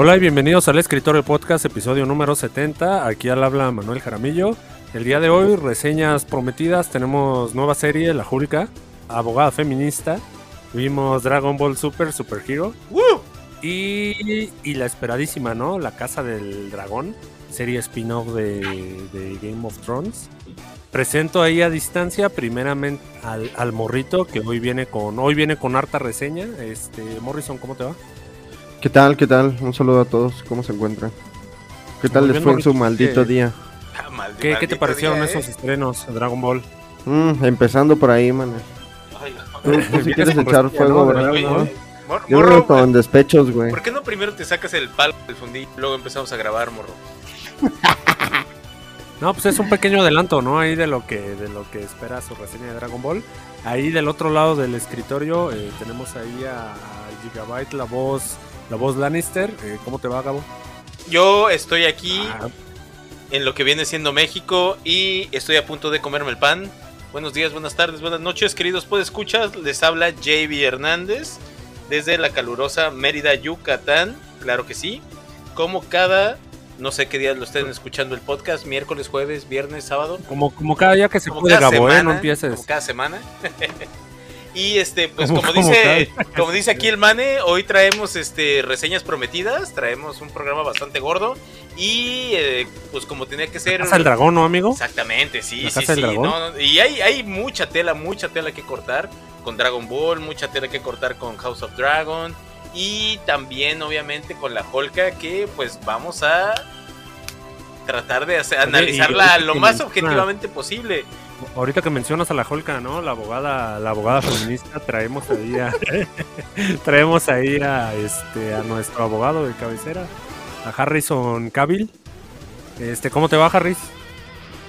Hola y bienvenidos al Escritorio Podcast, episodio número 70. Aquí al habla Manuel Jaramillo. El día de hoy, reseñas prometidas. Tenemos nueva serie, La Julka, abogada feminista. Vimos Dragon Ball Super, Super Hero. Y, y la esperadísima, ¿no? La Casa del Dragón, serie spin-off de, de Game of Thrones. Presento ahí a distancia, primeramente al, al, morrito que hoy viene con hoy viene con harta reseña. Este Morrison, ¿cómo te va? ¿Qué tal? ¿Qué tal? Un saludo a todos. ¿Cómo se encuentran? ¿Qué tal les fue en su maldito día? Ah, ¿Qué, ¿Qué, te parecieron esos eh? estrenos de Dragon Ball? Mm, empezando por ahí, man. Tú, tú si quieres echar fuego, ¿verdad? ¿no? Mor Yo morro, con despechos, güey. ¿Por qué no primero te sacas el palo del fundillo y luego empezamos a grabar, morro? No, pues es un pequeño adelanto, ¿no? Ahí de lo que de lo que espera su reseña de Dragon Ball. Ahí del otro lado del escritorio eh, tenemos ahí a, Gigabyte, la voz la voz Lannister. Eh, ¿Cómo te va, Gabo? Yo estoy aquí ah. en lo que viene siendo México y estoy a punto de comerme el pan. Buenos días, buenas tardes, buenas noches, queridos escuchas Les habla JB Hernández desde la calurosa Mérida, Yucatán. Claro que sí. Como cada no sé qué días lo estén escuchando el podcast, miércoles, jueves, viernes, sábado. Como, como cada día que se puede, Gabo, ¿eh? No empieces. Como cada semana. y este, pues como, dice, como dice aquí el Mane, hoy traemos este reseñas prometidas, traemos un programa bastante gordo. Y eh, pues como tenía que ser. ¿La el dragón, no, amigo? Exactamente, sí, sí, sí. y hay, hay mucha tela, mucha tela que cortar con Dragon Ball, mucha tela que cortar con House of Dragon y también obviamente con la Holka que pues vamos a tratar de hacer, analizarla lo más objetivamente posible. Ahorita que mencionas a la Holka, ¿no? La abogada, la abogada feminista, traemos ahí a, traemos ahí a este a nuestro abogado de cabecera, a Harrison Cavill. Este, ¿cómo te va, Harris?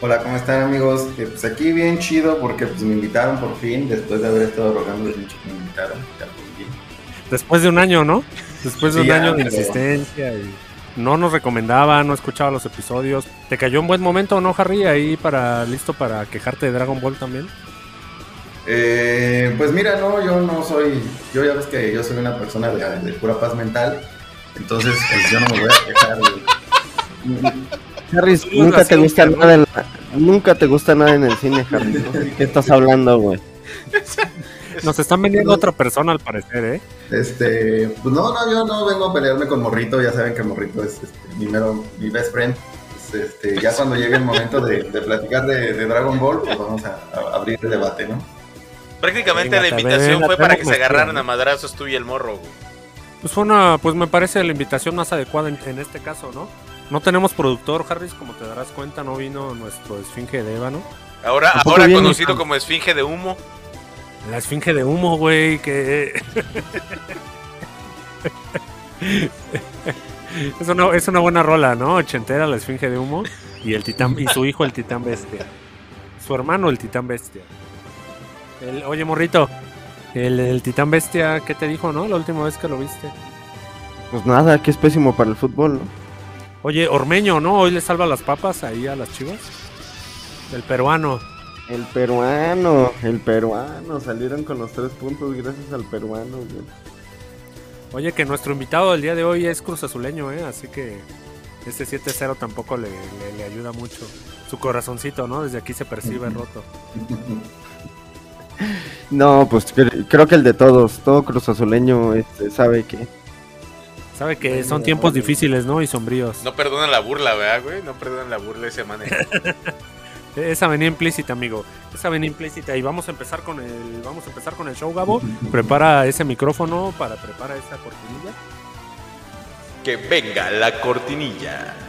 Hola, ¿cómo están amigos? Eh, pues aquí bien chido porque pues me invitaron por fin, después de haber estado rogando mucho que me invitaron. Después de un año, ¿no? Después de un año de insistencia y no nos recomendaba, no escuchaba los episodios. ¿Te cayó un buen momento, no, Harry? Ahí para listo para quejarte de Dragon Ball también. Eh, pues mira, no, yo no soy, yo ya ves que yo soy una persona de, pura paz mental, entonces pues, yo no me voy a quejar. Harry, nunca te gusta nada en nunca te gusta nada en el cine, Harry. ¿Qué estás hablando, güey? Nos están vendiendo otra persona al parecer, ¿eh? Este, pues no, no, yo no vengo a pelearme con Morrito, ya saben que Morrito es este, mi, mero, mi best friend. Pues, este, ya cuando llegue el momento de, platicar de, Dragon Ball, pues vamos a, abrir el debate, ¿no? Prácticamente la invitación fue para que se agarraran a madrazos tú y el morro, Pues fue una, pues me parece la invitación más adecuada en, este caso, ¿no? No tenemos productor, Harris, como te darás cuenta, no vino nuestro esfinge de ébano. Ahora, ahora conocido como esfinge de humo. La esfinge de humo, güey, que... es, una, es una buena rola, ¿no? Ochentera, la esfinge de humo. Y, el titán, y su hijo, el titán bestia. Su hermano, el titán bestia. El, oye, morrito, el, el, titán bestia, ¿qué te dijo, no? La última vez que lo viste. Pues nada, que es pésimo para el fútbol, ¿no? Oye, Ormeño, ¿no? Hoy le salva las papas ahí a las chivas. El peruano. El peruano, el peruano, salieron con los tres puntos gracias al peruano. Oye, que nuestro invitado del día de hoy es Cruz Azuleño, ¿eh? así que este 7-0 tampoco le, le, ayuda mucho. Su corazoncito, ¿no? Desde aquí se percibe roto. No, pues creo que el de todos, todo Cruz Azuleño este, sabe que... Sabe que son tiempos difíciles, ¿no? Y sombríos. No perdonan la burla, ¿verdad, güey? No perdonan la burla ese manera. Esa venía implícita, amigo. Esa venía implícita. Y vamos a empezar con el. Vamos a empezar con el show, Gabo. Prepara ese micrófono para preparar esa cortinilla. Que venga la cortinilla.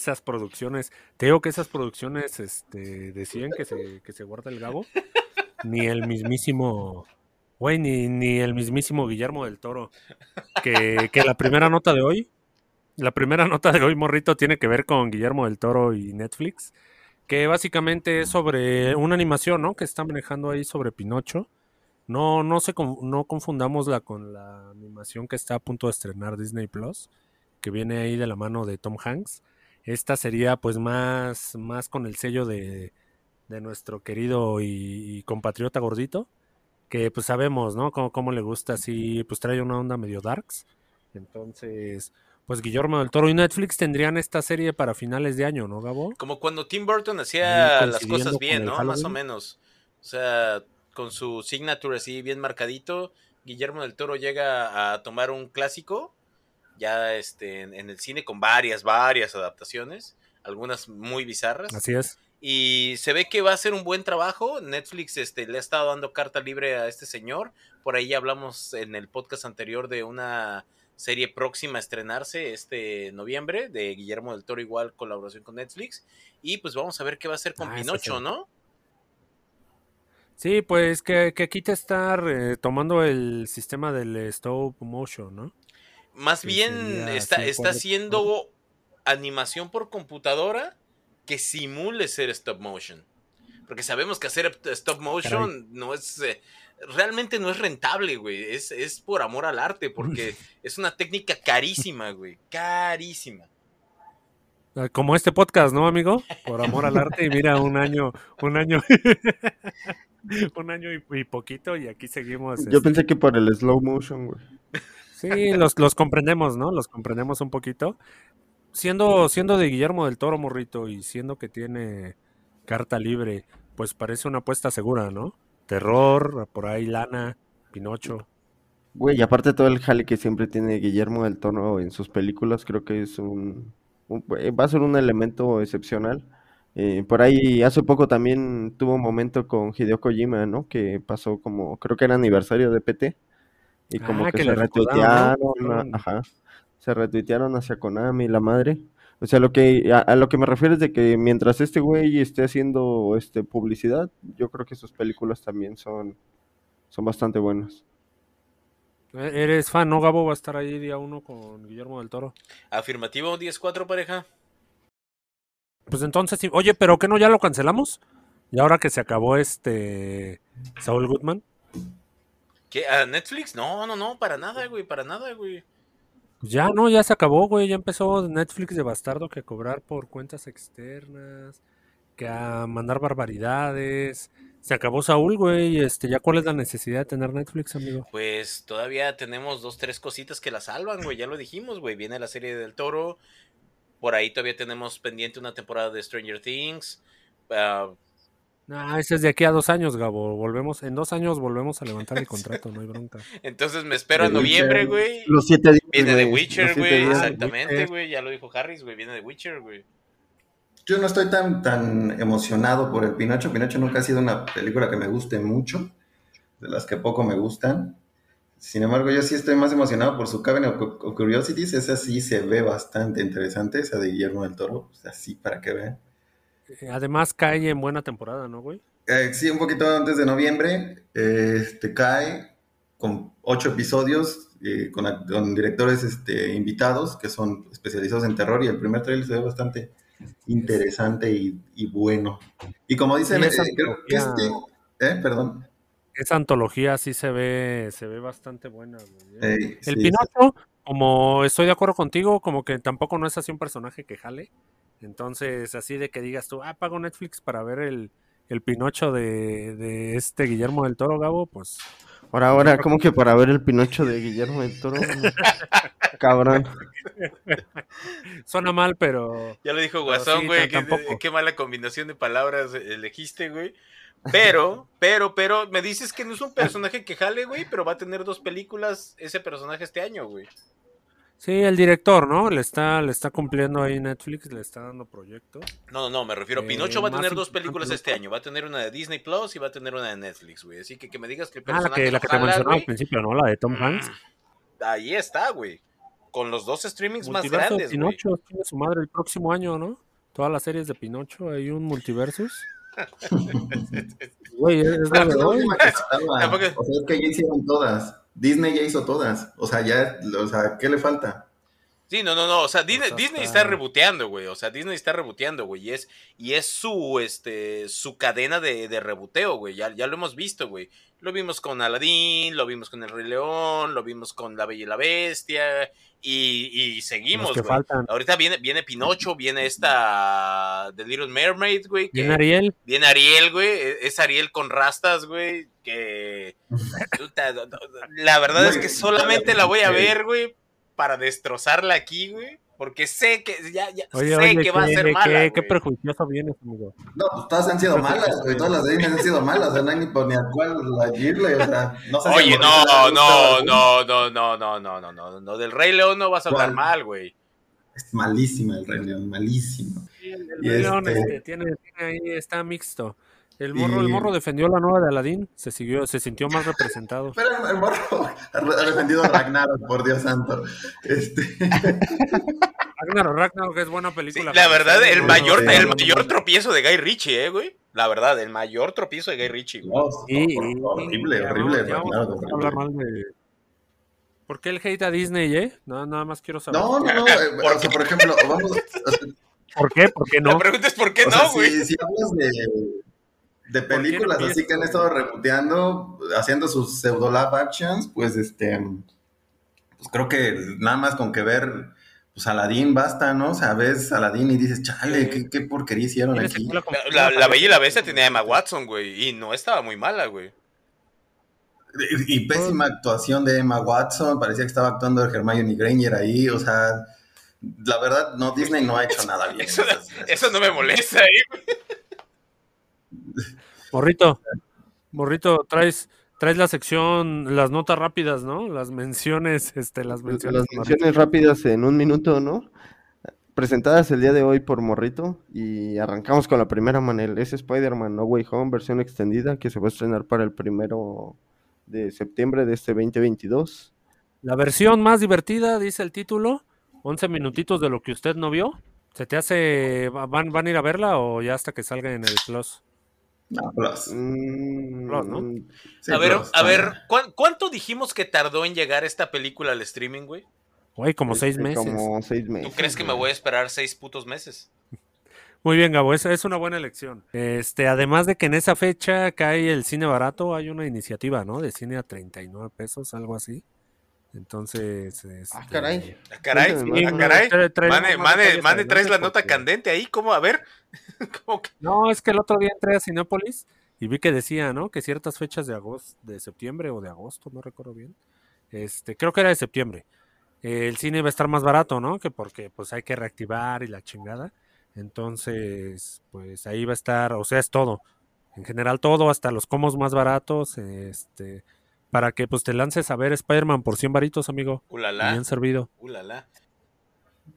Esas producciones. Te digo que esas producciones este, decían que se, que se guarda el Gabo. Ni el mismísimo. Güey, ni, ni el mismísimo Guillermo del Toro. Que, que la primera nota de hoy. La primera nota de hoy, Morrito, tiene que ver con Guillermo del Toro y Netflix. Que básicamente es sobre una animación, ¿no? Que están manejando ahí sobre Pinocho. No, no, se, no confundámosla con la animación que está a punto de estrenar Disney Plus que viene ahí de la mano de Tom Hanks. Esta sería pues más, más con el sello de, de nuestro querido y, compatriota gordito, que pues sabemos, ¿no? Cómo, le gusta así, pues trae una onda medio darks. Entonces, pues Guillermo del Toro y Netflix tendrían esta serie para finales de año, ¿no, Gabo? Como cuando Tim Burton hacía las cosas bien, ¿no? Más o menos. O sea, con su signature así bien marcadito, Guillermo del Toro llega a tomar un clásico ya este, en, el cine con varias, varias adaptaciones, algunas muy bizarras. Así es. Y se ve que va a ser un buen trabajo. Netflix este, le ha estado dando carta libre a este señor. Por ahí hablamos en el podcast anterior de una serie próxima a estrenarse este noviembre de Guillermo del Toro, igual colaboración con Netflix. Y pues vamos a ver qué va a hacer con ah, Pinocho, ¿no? Sí, pues que, que aquí te está eh, tomando el sistema del stop motion, ¿no? Más bien está, está haciendo animación por computadora que simule ser stop motion. Porque sabemos que hacer stop motion no es. Eh, realmente no es rentable, güey. Es, es por amor al arte, porque es una técnica carísima, güey. Carísima. Ah, como este podcast, ¿no, amigo? Por amor al arte. Y mira, un año, un año, un año y, poquito, y aquí seguimos. Yo pensé que por el slow motion, güey. Sí, los, los comprendemos, ¿no? Los comprendemos un poquito. Siendo, siendo de Guillermo del Toro, morrito, y siendo que tiene carta libre, pues parece una apuesta segura, ¿no? Terror, por ahí lana, Pinocho. Güey, aparte todo el jale que siempre tiene Guillermo del Toro en sus películas, creo que es un, va a ser un elemento excepcional. Eh, por ahí hace poco también tuvo un momento con Hideo Kojima, ¿no? Que pasó como, creo que era aniversario de PT y como ah, que, se retuitearon, ajá, se retuitearon hacia Konami, la madre. O sea, lo que a, lo que me refiero es de que mientras este güey esté haciendo este publicidad, yo creo que sus películas también son, son bastante buenas. E, ¿Eres fan, no, Gabo? ¿Va a estar ahí día uno con Guillermo del Toro? Afirmativo 10-4, pareja. Pues entonces, oye, ¿pero qué no ya lo cancelamos? Y ahora que se acabó este Saul Goodman. ¿Qué? ¿A Netflix? No, no, no, para nada, güey, para nada, güey. Ya no, ya se acabó, güey. Ya empezó Netflix de bastardo que a cobrar por cuentas externas, que a mandar barbaridades. Se acabó Saúl, güey. Este, ¿ya cuál es la necesidad de tener Netflix, amigo? Pues todavía tenemos dos, tres cositas que la salvan, güey. Ya lo dijimos, güey. Viene la serie del Toro. Por ahí todavía tenemos pendiente una temporada de Stranger Things. Uh, Ah, ese es de aquí a dos años, Gabo. Volvemos, en dos años volvemos a levantar el contrato, no hay bronca. Entonces me espero a noviembre, güey. Los siete días. Viene de Witcher, güey. Exactamente, güey. Ya lo dijo Harris, güey. Viene de Witcher, güey. Yo no estoy tan, tan emocionado por el Pinocho. Pinocho nunca ha sido una película que me guste mucho, de las que poco me gustan. Sin embargo, yo sí estoy más emocionado por su Cabinet of Curiosities. Esa sí se ve bastante interesante, esa de Guillermo del Toro. O sea, sí, para que vean. Eh, además cae en buena temporada, ¿no, güey? Eh, sí, un poquito antes de noviembre. Este cae con ocho episodios, eh, con, directores este, invitados que son especializados en terror y el primer trailer se ve bastante interesante y, bueno. Y como dicen, este, eh, perdón. Esa antología sí se ve, se ve bastante buena. el Pinocho, como estoy de acuerdo contigo, como que tampoco no es así un personaje que jale. Entonces, así de que digas tú, ah, pago Netflix para ver el, el Pinocho de, de, este Guillermo del Toro, Gabo, pues. Ahora, ahora, ¿cómo que para ver el Pinocho de Guillermo del Toro? Cabrón. Suena mal, pero. Ya lo dijo Guasón, güey. qué, mala combinación de palabras elegiste, güey. Pero, pero, pero, me dices que no es un personaje que jale, güey, pero va a tener dos películas ese personaje este año, güey. Sí, el director, ¿no? Le está, le está cumpliendo ahí Netflix, le está dando proyecto. No, no, no, me refiero. Pinocho va a tener dos películas este año. Va a tener una de Disney Plus y va a tener una de Netflix, güey. Así que que me digas que el personaje. Ah, la que, la que te mencionaba al principio, ¿no? La de Tom mm, Hanks. Ahí está, güey. con los dos streamings más Multiverso grandes, güey. Pinocho tiene su madre el próximo año, ¿no? Todas las series de Pinocho, hay un multiversus. Güey, es la Tampoco- O sea, es que ya hicieron todas. Disney ya hizo todas. O sea, ya, o sea, ¿qué le falta? Sí, no, no, no. O sea, Disney, Disney está- reboteando, güey. O sea, Disney está reboteando, güey. Y es, y es su, este, su cadena de, de reboteo, güey. Ya, ya lo hemos visto, güey. Lo vimos con Aladdin, lo vimos con El Rey León, lo vimos con La Bella y la Bestia. Y, y seguimos, que güey. faltan. Ahorita viene, viene Pinocho, viene esta The Little Mermaid, güey. Bien, Ariel. Viene Ariel, güey. e- Es Ariel con rastas, güey. Que. La verdad es que solamente la voy a ver, güey. Para destrozarla aquí, güey. Porque sé que. Ya, ya Oye, sé oye, que va a qué- ser qué- mala. qué güey. prejuicioso vienes, amigo. No, pues todas han sido malas, güey. Todas las de Disney han sido malas. O sea, no hay ni por ni a cuál irle. O sea, no sé Oye, no, no, no, no, no, no, no, no, no, no. Del Rey León no vas a hablar mal, güey. Es malísima el Rey León, malísimo. El Y Rey León, este- este, tiene, tiene ahí, está mixto. El morro, el Y- morro defendió la nueva de Aladdin, se siguió, se sintió más representado. Pero el, morro ha defendido a Ragnarok, por Dios santo. Este, Ragnarok, Ragnarok es buena película. La verdad, el mayor, el mayor tropiezo de Guy Ritchie, eh, güey. La verdad, el mayor tropiezo de Guy Ritchie, güey. no, Sí, horrible, horrible. hablar mal de... ¿Por qué el hate a Disney, eh? No, nada más quiero saber. No, no, no. eh, o sea, por ejemplo, vamos. o sea, ¿Por qué? ¿Por qué La no? pregunta es ¿por qué o sea, no, güey? si, si hablas de, de ¿Por qué no películas así que han estado reboteando, haciendo sus pseudo live actions, pues este. Pues creo que nada más con que ver. Pues Aladdin basta, ¿no? O sea, ves Aladdin y dices, chale, qué, qué porquería hicieron aquí. La, la, la Bella y la Bestia tenía a Emma Watson, güey. Y no estaba muy mala, güey. Y, y pésima actuación de Emma Watson, parecía que estaba actuando de Hermione Granger ahí, o sea, la verdad, no, Disney no ha hecho nada bien. Eso no me molesta, eh. Morrito, Morrito, traes, traes la sección, las notas rápidas, ¿no? Las menciones, este, las menciones. Las menciones rápidas en un minuto, ¿no? Presentadas el día de hoy por Morrito y arrancamos con la primera, Manel. Es Spider-Man No Way Home, versión extendida, que se va a estrenar para el primero de septiembre de este 2022. La versión más divertida, dice el título, 11 minutitos de lo que usted no vio. ¿Se te hace, va- van, van a ir a verla o ya hasta que salga en el Plus? No, plus. Mm, Plus, ¿no? Sí, a ver, plus, a ver. ¿cuán- ¿cuánto dijimos que tardó en llegar esta película al streaming, güey? Güey, como seis Este, meses. Como seis meses. ¿Tú crees que me voy a esperar seis putos meses? Muy bien, Gabo, esa es una buena elección. Este, además de que en esa fecha cae el cine barato, hay una iniciativa, ¿no? De cine a 39 pesos, algo así. Entonces, Ah, este, caray. Ah, caray, ah, caray. Trae- trae Mane, Mane, Mane, traes la nota porque- candente ahí, ¿cómo? A ver. ¿Cómo que? No, es que el otro día entré a Cinépolis y vi que decía, ¿no? Que ciertas fechas de agosto, de septiembre o de agosto, no recuerdo bien. Este, creo que era de septiembre. eh, el cine iba a estar más barato, ¿no? Que porque pues hay que reactivar y la chingada. Entonces, pues ahí va a estar, o sea, es todo. En general todo, hasta los comos más baratos, este, para que pues te lances a ver Spider-Man por 100 varitos, amigo. Ulala, Bien servido. ulala.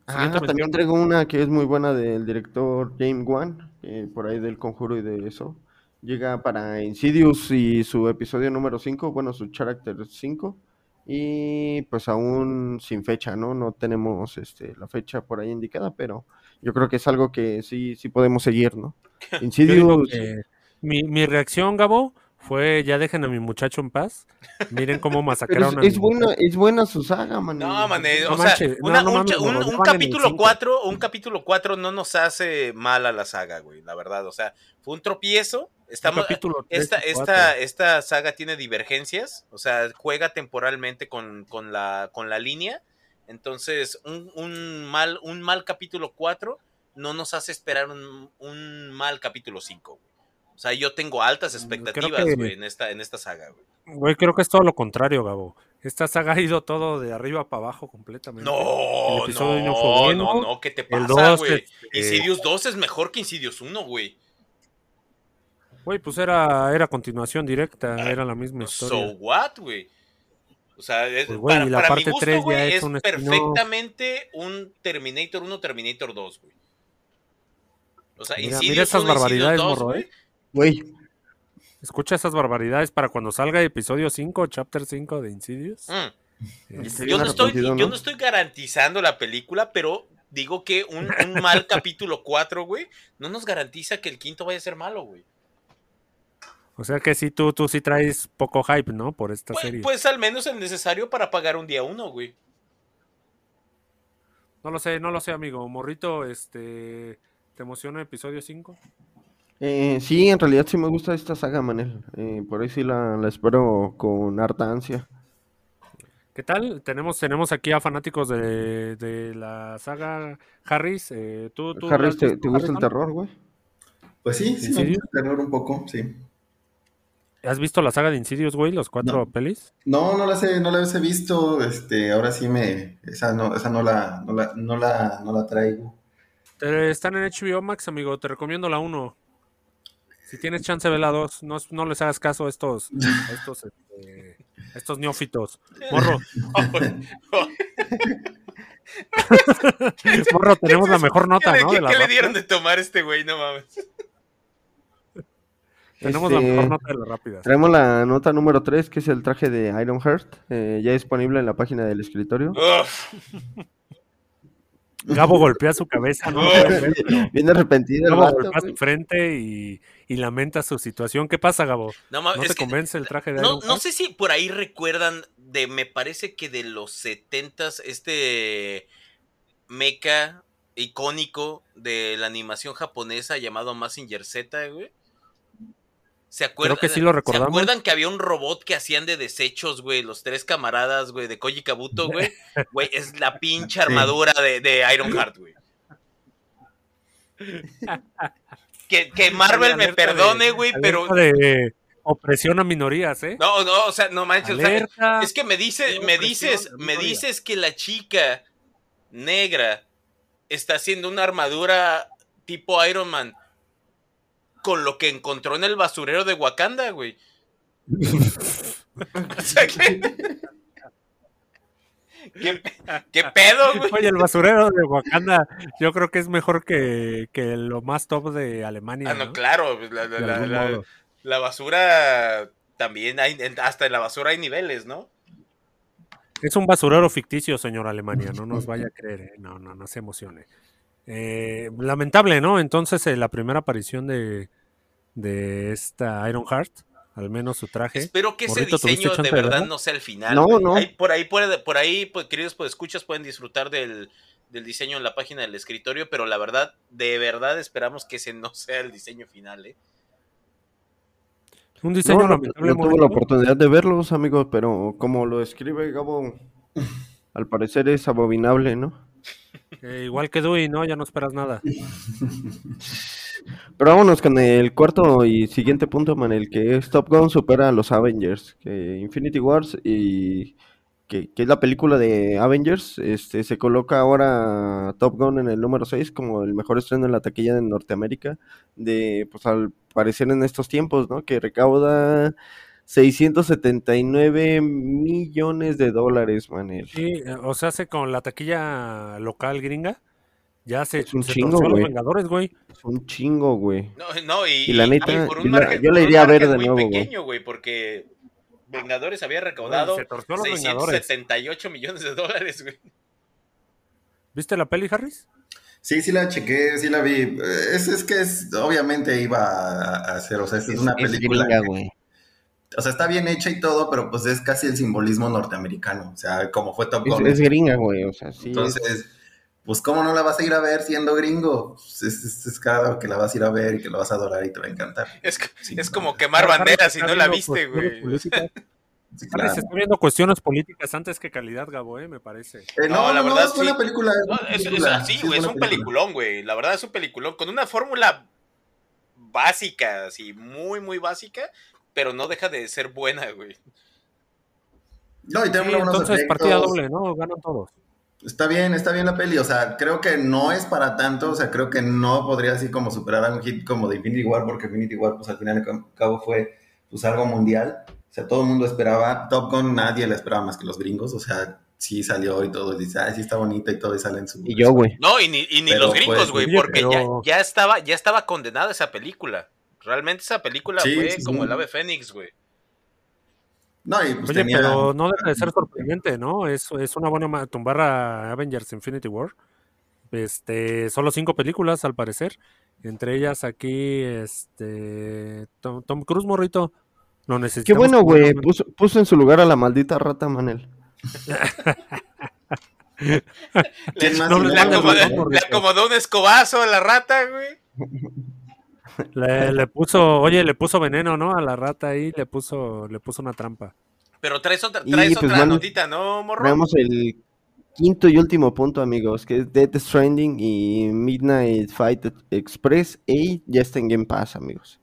Ah, también traigo una que es muy buena del director James Wan, eh, por ahí del Conjuro y de eso. Llega para Insidious y su episodio número 5, bueno, su Character 5. Y pues aún sin fecha, ¿no? No tenemos este, la fecha por ahí indicada, pero yo creo que es algo que sí, sí podemos seguir, ¿no? Insidious, que mi, mi reacción, Gabo, fue ya dejen a mi muchacho en paz. Miren cómo masacraron es, a es mi buena, muchacho. es buena su saga, man. No, mané, No o sea, manches, no, una- no un, un- no, un no en el capítulo cinco. 4, un capítulo 4 no nos hace mal a la saga, güey, la verdad, o sea, fue un tropiezo, estamos, capítulo tres esta, y esta, esta saga tiene divergencias, o sea, juega temporalmente con, con la, con la línea, entonces un, un mal, un mal capítulo 4 no nos hace esperar un, un mal capítulo 5, güey. O sea, yo tengo altas Mm, expectativas, que- güey, en esta, en esta saga, güey. Güey, creo que es todo lo contrario, Gabo. Esta saga ha ido todo de arriba para abajo completamente. No, El no, no fue no, no, ¿qué te pasa, 2, güey? este, Insidious 2 es mejor que Insidious 1, güey. güey, pues era, era continuación directa, era la misma So historia. what, güey. O sea, es- Pues, güey, para, la para mi parte gusto, tres ya güey, es es un perfectamente un Terminator 1, Terminator 2, güey. O sea, Mira, Insidious mira esas 1, Insidious barbaridades, 2, morro, güey. ¿eh? Güey, Escucha esas barbaridades para cuando salga episodio 5, chapter 5 de Insidious. Mm, Estoy Yo no, estoy, yo ¿no? no estoy garantizando la película, pero digo que un, un mal capítulo 4, güey, no nos garantiza que el quinto vaya a ser malo, güey. O sea que sí, tú, tú sí traes poco hype, ¿no? Por esta Pues, serie. pues al menos el necesario para pagar un día uno, güey. No lo sé, no lo sé, amigo. Morrito, este. ¿Te emociona episodio 5? Eh, sí, en realidad sí me gusta esta saga, Manel. Eh, por ahí sí la, la espero con harta ansia. ¿Qué tal? Tenemos, tenemos aquí a fanáticos de, de la saga Harris. Eh, ¿tú, tú has ¿te, gusta el terror, güey? Pues sí, sí, ¿En me gusta el terror un poco, sí. ¿Has visto la saga de Insidious, güey? Los cuatro No. pelis. No, no las he, no las he visto, este, ahora sí me, esa no, esa no la, no la, no la, no la traigo. Te- están en HBO Max, amigo. Te recomiendo la 1. Si tienes chance, ve la 2. No, no les hagas caso a estos, a estos, este, a estos neófitos. Morro, morro, tenemos la mejor nota, ¿Qué, le- ¿no? qué- la le dieron de tomar a este güey? No mames. Tenemos la Este, mejor nota de las rápidas. Traemos la nota número 3, que es el traje de Iron Heart, eh, ya disponible en la página del escritorio. Uf, Gabo golpea su cabeza, ¿no? Bien arrepentido el Gabo golpea güey. su frente y, y lamenta su situación. ¿Qué pasa, Gabo? no mames, ¿No es te que- convence el traje de no, Iron no sé si por ahí recuerdan de, me parece que de los setentas, este mecha icónico de la animación japonesa llamado Mazinger Z, güey. ¿Se acuerdan? que sí lo recordamos. ¿Se acuerdan que había un robot que hacían de desechos, güey? Los tres camaradas, güey, de Koji Kabuto, güey. Güey, es la pinche armadura de, de Ironheart, güey. Que, que Marvel me perdone, güey, pero... de opresión a minorías, ¿eh? No, no, o sea, no manches, o sea, Alerta. es que me dice, de me dices, me dices que la chica negra está haciendo una armadura tipo Iron Man con lo que encontró en el basurero de Wakanda, güey. o sea que. ¿Qué, qué pedo, güey? Oye, el basurero de Wakanda, yo creo que es mejor que, que lo más top de Alemania. Ah, no, ¿no? claro, pues, la, la- la- la basura también hay, hasta en la basura hay niveles, ¿no? Es un basurero ficticio, señor Alemania, no nos vaya a creer, ¿eh? no, no, no se emocione. Eh, lamentable, ¿no? Entonces, eh, la primera aparición de, de esta Iron Heart, al menos su traje. Espero que ese Morrito, ¿tuviste diseño de verdad no sea el final. No, no. Ahí- por ahí, por ahí pues, queridos pues, escuchas, pueden disfrutar del, del diseño en la página del escritorio, pero la verdad, de verdad esperamos que ese no sea el diseño final, ¿eh? Un diseño No, no, lamentable, no tuve Morrito. la oportunidad de verlos, amigos, pero como lo escribe Gabo, al parecer es abominable, ¿no? Eh, igual que Dewey, ¿no? Ya no esperas nada. Pero vámonos con el cuarto y siguiente punto, man, el que es Top Gun supera a los Avengers, Infinity Wars y que, que es la película de Avengers, este se coloca ahora Top Gun en el número 6 como el mejor estreno en la taquilla de Norteamérica, de pues al parecer en estos tiempos, ¿no? Que recauda 679 millones de dólares, Manel. Sí, eh, o sea, hace con la taquilla local gringa, ya se, Es un se chingo, torció a los güey. Vengadores, güey. Es un chingo, güey. No, no, y, Y la neta, por yo la- yo iría a ver de nuevo, güey. pequeño, güey, porque Vengadores había recaudado Se los Vengadores. 678 millones de dólares, güey. ¿Viste la peli, Harris? Sí, sí la chequé, sí la vi. Eh, Es, es que es, obviamente iba a, ser, o sea, esta es, una película. gringa, que- güey. O sea, está bien hecha y todo, pero pues es casi el simbolismo norteamericano. O sea, como fue Top Es, Gun. es gringa, güey, o sea, sí. es- Entonces, pues, ¿cómo no la vas a ir a ver siendo gringo? Pues, es, es, es claro que la vas a ir a ver y que la vas a adorar y te va a encantar. Es, Sí, no. como quemar banderas si no la viste, güey. Sí, claro. está viendo cuestiones políticas antes que calidad, Gabo, eh, me parece. Eh, No, no, la no, verdad, es sí. película. es No, buena es, es película, así, sí, güey, es un película. peliculón, güey. La verdad es un peliculón con una fórmula básica, así, muy, muy básica, pero no deja de ser buena, güey. No, y Sí, tiene unos entonces efectos. partida doble, ¿no? Ganan todos. Está bien, está bien la peli, o sea, creo que no es para tanto, o sea, creo que no podría así como superar a un hit como de Infinity War, porque Infinity War, pues al final y al cabo fue pues algo mundial, o sea, todo el mundo esperaba, Top Gun nadie la esperaba más que los gringos, o sea, sí salió y todo, y dice, ay, sí está bonita y todo, y sale en su... Y yo, güey. No, y ni, y ni los gringos, pues, güey, porque pero- ya, ya estaba, ya estaba condenada esa película. Realmente esa película Sí, fue sí, como sí. el ave fénix, güey. No, y pues Oye, tenía- pero no deja de ser sorprendente, ¿no? Es, es una buena tumbar a Avengers Infinity War. Este, solo cinco películas al parecer. Entre ellas aquí, este, Tom, Tom Cruise, morrito. Qué necesitamos. bueno, como güey. Puso, puso en su lugar a la maldita rata Manel. No le acomodó, le acomodó un escobazo a la rata, güey. Le, le puso, oye, le puso veneno, ¿no? A la rata ahí, le puso, le puso una trampa. Pero traes otra, Y, traes pues, otra bueno, notita, ¿no, morro? Traemos el quinto y último punto, amigos, que es Death Stranding y Midnight Fight Express. Y ya está en Game Pass, amigos.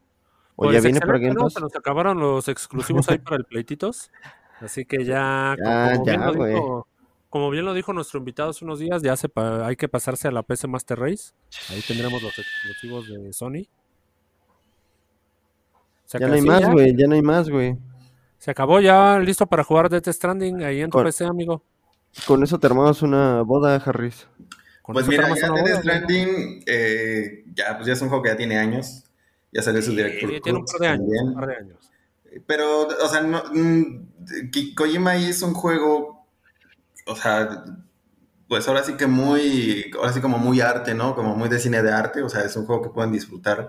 O ya Pues viene para Game. Pass. Se nos acabaron los exclusivos ahí para el pleititos. Así que ya, Ya, como, bien ya, lo güey. dijo, como bien lo dijo nuestro invitado hace unos días, ya se hay que pasarse a la PC Master Race. Ahí tendremos los exclusivos de Sony. Ya no hay sí, más, güey. Ya no hay más, güey. Se acabó ya, listo para jugar Death Stranding ahí en tu Con- PC, amigo. Con eso te armamos una boda, Harris. Con Pues mira, ya Death boda. Stranding, eh, ya, pues ya es un juego que ya tiene años. Ya salió su Sí, director. tiene un par de años, también. un par de años. Pero, o sea, no, mm, Kojima ahí es un juego, o sea, pues ahora sí que muy, ahora sí como muy arte, ¿no? Como muy de cine de arte, o sea, es un juego que pueden disfrutar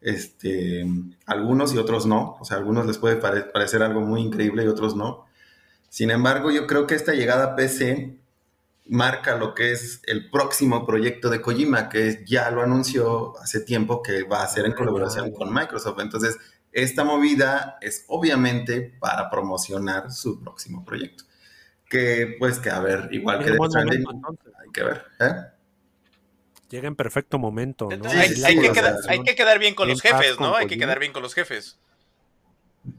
este, algunos y otros no, o sea, a algunos les puede pare- parecer algo muy increíble y otros no. Sin embargo, yo creo que esta llegada a PC marca lo que es el próximo proyecto de Kojima, que ya lo anunció hace tiempo que va a hacer en colaboración con Microsoft. Entonces, esta movida es obviamente para promocionar su próximo proyecto. Que pues que a ver, igual que buen Stranding, hay que ver. ¿eh? Llega en perfecto momento, ¿no? Entonces, hay, que quedar, sea, hay que quedar bien con los jefes, ¿no? Hay que quedar bien con los jefes.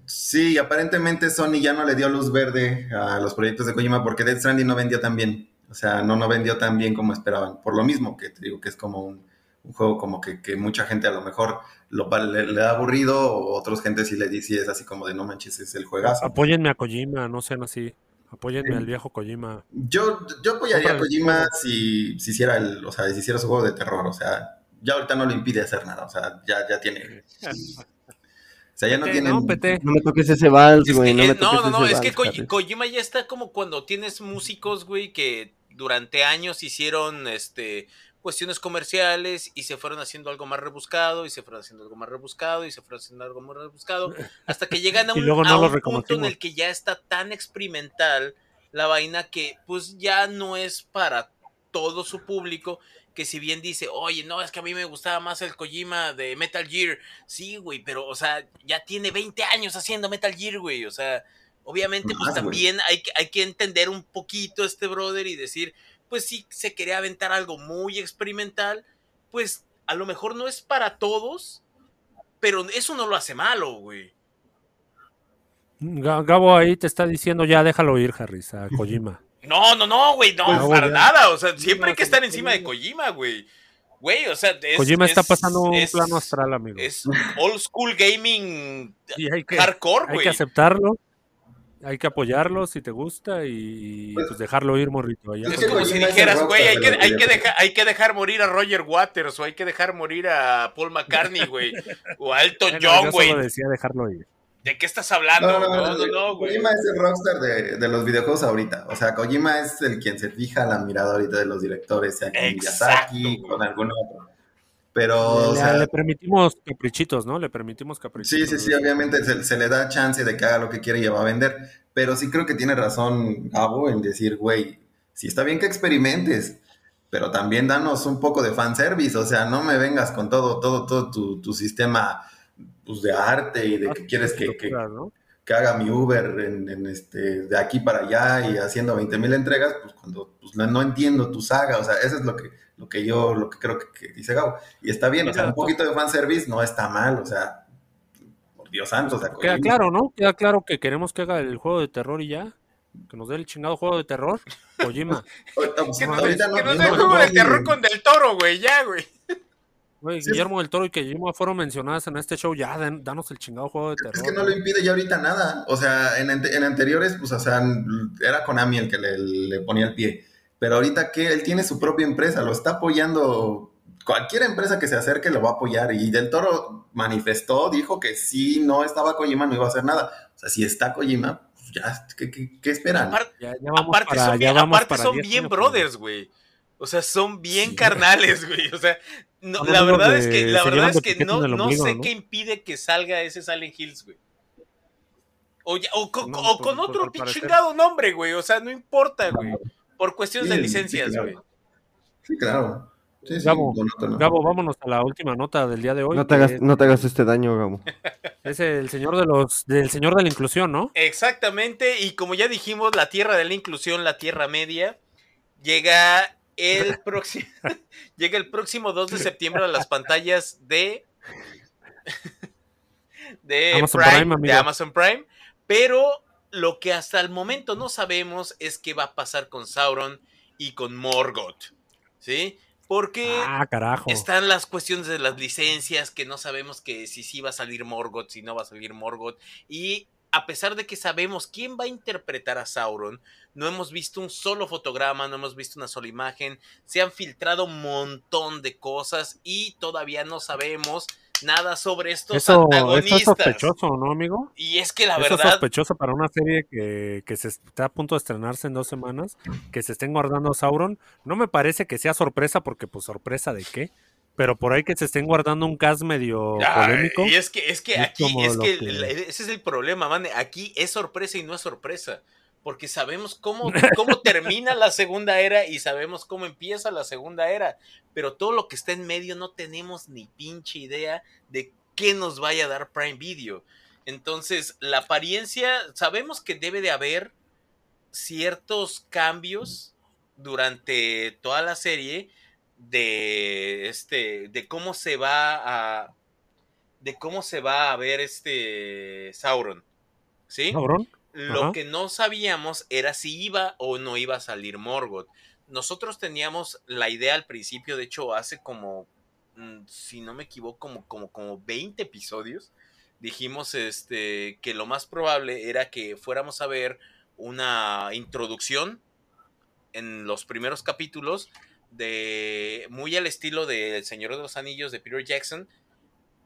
Sí, aparentemente Sony ya no le dio luz verde a los proyectos de Kojima porque Death Stranding no vendió tan bien. O sea, no, no vendió tan bien como esperaban. Por lo mismo que te digo que es como un, un juego como que, que mucha gente a lo mejor lo, va- le, le da aburrido o otros gente sí le dice es así como de no manches, es el juegazo. Apóyenme a Kojima, no sean así. Apóyenme Sí. al viejo Kojima. Yo, yo apoyaría a Kojima si, si hiciera el, o sea, si hiciera su juego de terror. O sea, ya ahorita no le impide hacer nada. O sea, ya, ya tiene. O sea, ya no tiene. ¿no? PT. No me toques ese vals, Es güey. que, no eh, me no, toques no, es que Ko-. Kojima ya está como cuando tienes músicos, güey, que durante años hicieron este cuestiones comerciales y se fueron haciendo algo más rebuscado y se fueron haciendo algo más rebuscado y se fueron haciendo algo más rebuscado hasta que llegan a un, luego no a lo un punto en el que ya está tan experimental la vaina que pues ya no es para todo su público que si bien dice, oye, no, es que a mí me gustaba más el Kojima de Metal Gear, sí, güey, pero, o sea, ya tiene 20 años haciendo Metal Gear, güey, o sea, obviamente, pues güey. también hay, que- hay que entender un poquito este brother y decir, pues sí, se quería aventar algo muy experimental, pues a lo mejor no es para todos, pero eso no lo hace malo, güey. Ga- Gabo ahí te está diciendo ya déjalo ir, Harris, a Kojima. No, no, no, güey, no, Pues, para ya. nada. O sea, siempre hay que estar encima de. Kojima, güey. Güey, o sea, es, Kojima está es- pasando un es- plano astral, amigo. Es old school gaming Y hay que, hardcore, hay güey. que aceptarlo, hay que apoyarlo si te gusta y Pues- pues dejarlo ir, morrito. allá Es que como si dijeras, güey, hay que, hay, que dejar, hay que dejar morir a Roger Waters o hay que dejar morir a Paul McCartney, güey. O a Elton Bueno, John, yo güey. solo decía dejarlo ir. ¿De qué estás hablando? No, no, No, no, no, no, güey. Kojima es el rockstar de, de los videojuegos ahorita. O sea, Kojima es el quien se fija la mirada ahorita de los directores, sea con Exacto, Miyazaki, güey. con algún otro. Pero, o le, sea, le permitimos caprichitos, ¿no? Le permitimos caprichitos. sí, sí, sí, obviamente se, se le da chance de que haga lo que quiere y va a vender. Pero sí creo que tiene razón Gabo en decir, güey, sí está bien que experimentes, pero también danos un poco de fanservice. O sea, no me vengas con todo, todo, todo tu, tu sistema pues, de arte y de que quieres que, que, haga mi Uber en, en este, de aquí para allá y haciendo 20 mil entregas, pues cuando pues, no entiendo tu saga, o sea, eso es lo que, lo que yo, lo que creo que, que dice Gabo. Y está bien, o sea, un poquito de fanservice no está mal, o sea, por Dios santo, o sea, Queda claro, ¿no? Queda claro que queremos que haga el juego de terror y ya. Que nos dé el chingado juego de terror. Kojima. Pues, Que no, ahorita que no no- sea el juego del terror con Del Toro, güey, ya, güey. Güey, Sí. Guillermo del Toro y Kojima fueron mencionadas en este show. Ya, den- danos el chingado juego de terror. Es que no lo impide ya ahorita nada. O sea, en, en anteriores, pues, o sea, era Konami el que le, le ponía el pie. Pero ahorita que él tiene su propia empresa, lo está apoyando. Cualquier empresa que se acerque lo va a apoyar. Y Del Toro manifestó, dijo que si no estaba Kojima no iba a hacer nada. O sea, si está Kojima, pues ya, ¿qué, qué, qué esperan? Aparte, Ya, ya vamos aparte para- son ya bien, vamos aparte para son 10 bien años, brothers, güey. O sea, son bien Sí. carnales, güey. O sea, no, la verdad es que, la verdad es que no, no sé ¿no? qué impide que salga ese Silent Hills, güey. O, ya- o co- No, o con otro parecer- chingado nombre, güey. O sea, no importa, güey. Por cuestiones de licencias, sí, claro. güey. Sí, claro. Sí, sí, Gabo. Gabo, vámonos a la última nota del día de hoy. No te hagas, no te hagas este daño, Gabo. Es el señor de los, del señor de la inclusión, ¿no? Exactamente, y como ya dijimos, la Tierra de la Inclusión, la Tierra Media, llega el próximo llega el próximo 2 de septiembre a las pantallas de de Amazon Prime, Prime, amigo. de Amazon Prime, pero lo que hasta el momento no sabemos es qué va a pasar con Sauron y con Morgoth, ¿sí? Porque Ah, están las cuestiones de las licencias, que no sabemos que si sí va a salir Morgoth, si no va a salir Morgoth. Y a pesar de que sabemos quién va a interpretar a Sauron, no hemos visto un solo fotograma, no hemos visto una sola imagen. Se han filtrado un montón de cosas y todavía no sabemos nada sobre estos Eso, eso antagonistas. es sospechoso, ¿no, amigo? Y es que la Eso es verdad, sospechoso para una serie que, que se está a punto de estrenarse en dos semanas, que se estén guardando Sauron. No me parece que sea sorpresa, porque pues sorpresa de qué. Pero por ahí que se estén guardando un cast medio polémico. Y es que, es que Es aquí, es que, ese es el problema, man. Aquí es sorpresa y no es sorpresa. Porque sabemos cómo, cómo termina la segunda era y sabemos cómo empieza la segunda era. Pero todo lo que está en medio no tenemos ni pinche idea de qué nos vaya a dar Prime Video. Entonces, la apariencia, sabemos que debe de haber ciertos cambios durante toda la serie de este de cómo se va a de cómo se va a ver este Sauron ¿sí? Cabrón. Lo Ajá. que no sabíamos era si iba o no iba a salir Morgoth. Nosotros teníamos la idea al principio, de hecho, hace como, mm, si no me equivoco, como, como, como 20 episodios, dijimos este, que lo más probable era que fuéramos a ver una introducción en los primeros capítulos de muy al estilo de El Señor de los Anillos de Peter Jackson,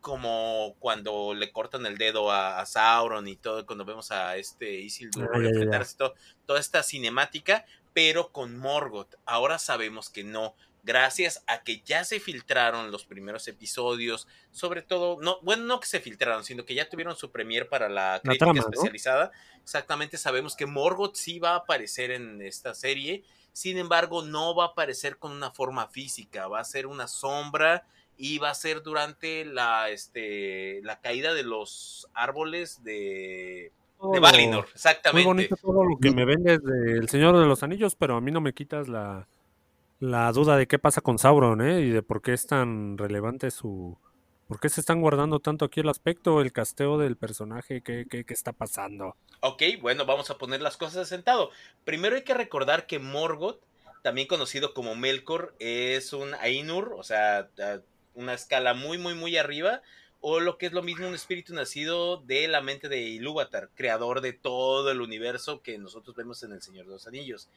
como cuando le cortan el dedo a, a Sauron y todo, cuando vemos a este Isildur Ah, enfrentarse, todo- toda esta cinemática, pero con Morgoth. Ahora sabemos que no, gracias a que ya se filtraron los primeros episodios, sobre todo, no, bueno, no que se filtraron, sino que ya tuvieron su premier para la crítica trama, ¿no? especializada. Exactamente, sabemos que Morgoth sí va a aparecer en esta serie. Sin embargo, no va a aparecer con una forma física, va a ser una sombra y va a ser durante la, este, la caída de los árboles de, de Todo- Valinor. Muy Exactamente. bonito todo lo que me vendes del Señor de los Anillos, pero a mí no me quitas la, la duda de qué pasa con Sauron, ¿eh? Y de por qué es tan relevante su... ¿Por qué se están guardando tanto aquí el aspecto, el casteo del personaje? ¿Qué, qué, qué está pasando? Ok, bueno, vamos a poner las cosas de sentado. Primero hay que recordar que Morgoth, también conocido como Melkor, es un Ainur, o sea, una escala muy, muy, muy arriba, o lo que es lo mismo, un espíritu nacido de la mente de Ilúvatar, creador de todo el universo que nosotros vemos en El Señor de los Anillos.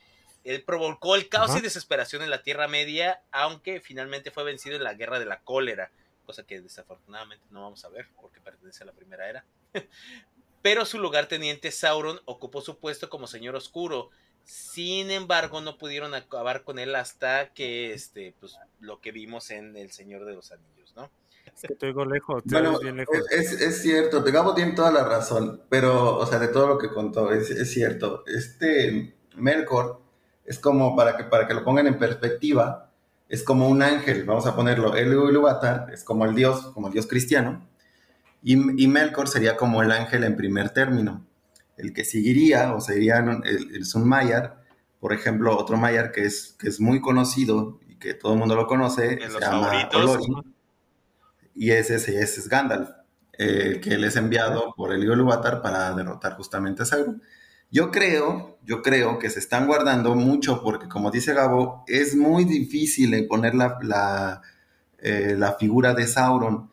Él provocó el caos Ajá. y desesperación en la Tierra Media, aunque finalmente fue vencido en la Guerra de la Cólera, cosa que desafortunadamente no vamos a ver porque pertenece a la Primera Era. Pero su lugarteniente Sauron ocupó su puesto como Señor Oscuro. Sin embargo, no pudieron acabar con él hasta que este, pues, lo que vimos en El Señor de los Anillos, ¿no? Es que te oigo lejos, te Bueno, bien lejos. es, es cierto, Gabo tiene toda la razón, pero, o sea, de todo lo que contó, es, es cierto. Este Melkor es como, para que, para que lo pongan en perspectiva, es como un ángel, vamos a ponerlo, el Ilúvatar es como el dios, como el dios cristiano, y, y Melkor sería como el ángel en primer término. El que seguiría, o sería el, el Sun Mayar, por ejemplo, otro Mayar que es, que es muy conocido y que todo el mundo lo conoce, En se llama. Olorin y ese, ese, ese es Gandalf, eh, que él es enviado por el Ilúvatar para derrotar justamente a Sauron. Yo creo, yo creo que se están guardando mucho porque, como dice Gabo, es muy difícil poner la, la, eh, la figura de Sauron.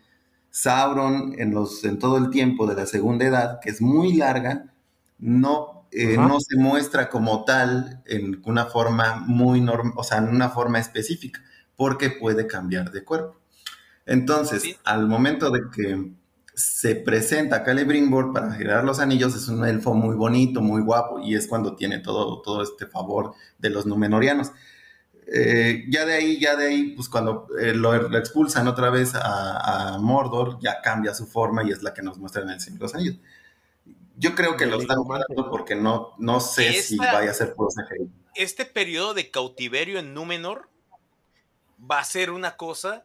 Sauron en, los, en todo el tiempo de la Segunda Edad, que es muy larga, no, eh, no se muestra como tal en una forma muy normal, o sea, en una forma específica, porque puede cambiar de cuerpo. Entonces, Sí. al momento de que se presenta Celebrimbor para generar los anillos, es un elfo muy bonito, muy guapo, y es cuando tiene todo, todo este favor de los Númenóreanos. Eh, ya de ahí, ya de ahí, pues cuando eh, lo, expulsan otra vez a, Mordor, ya cambia su forma y es la que nos muestra en el Señor de los Anillos. Yo creo que lo están guardando porque no, no sé si vaya a ser por Este periodo de cautiverio en Númenor va a ser una cosa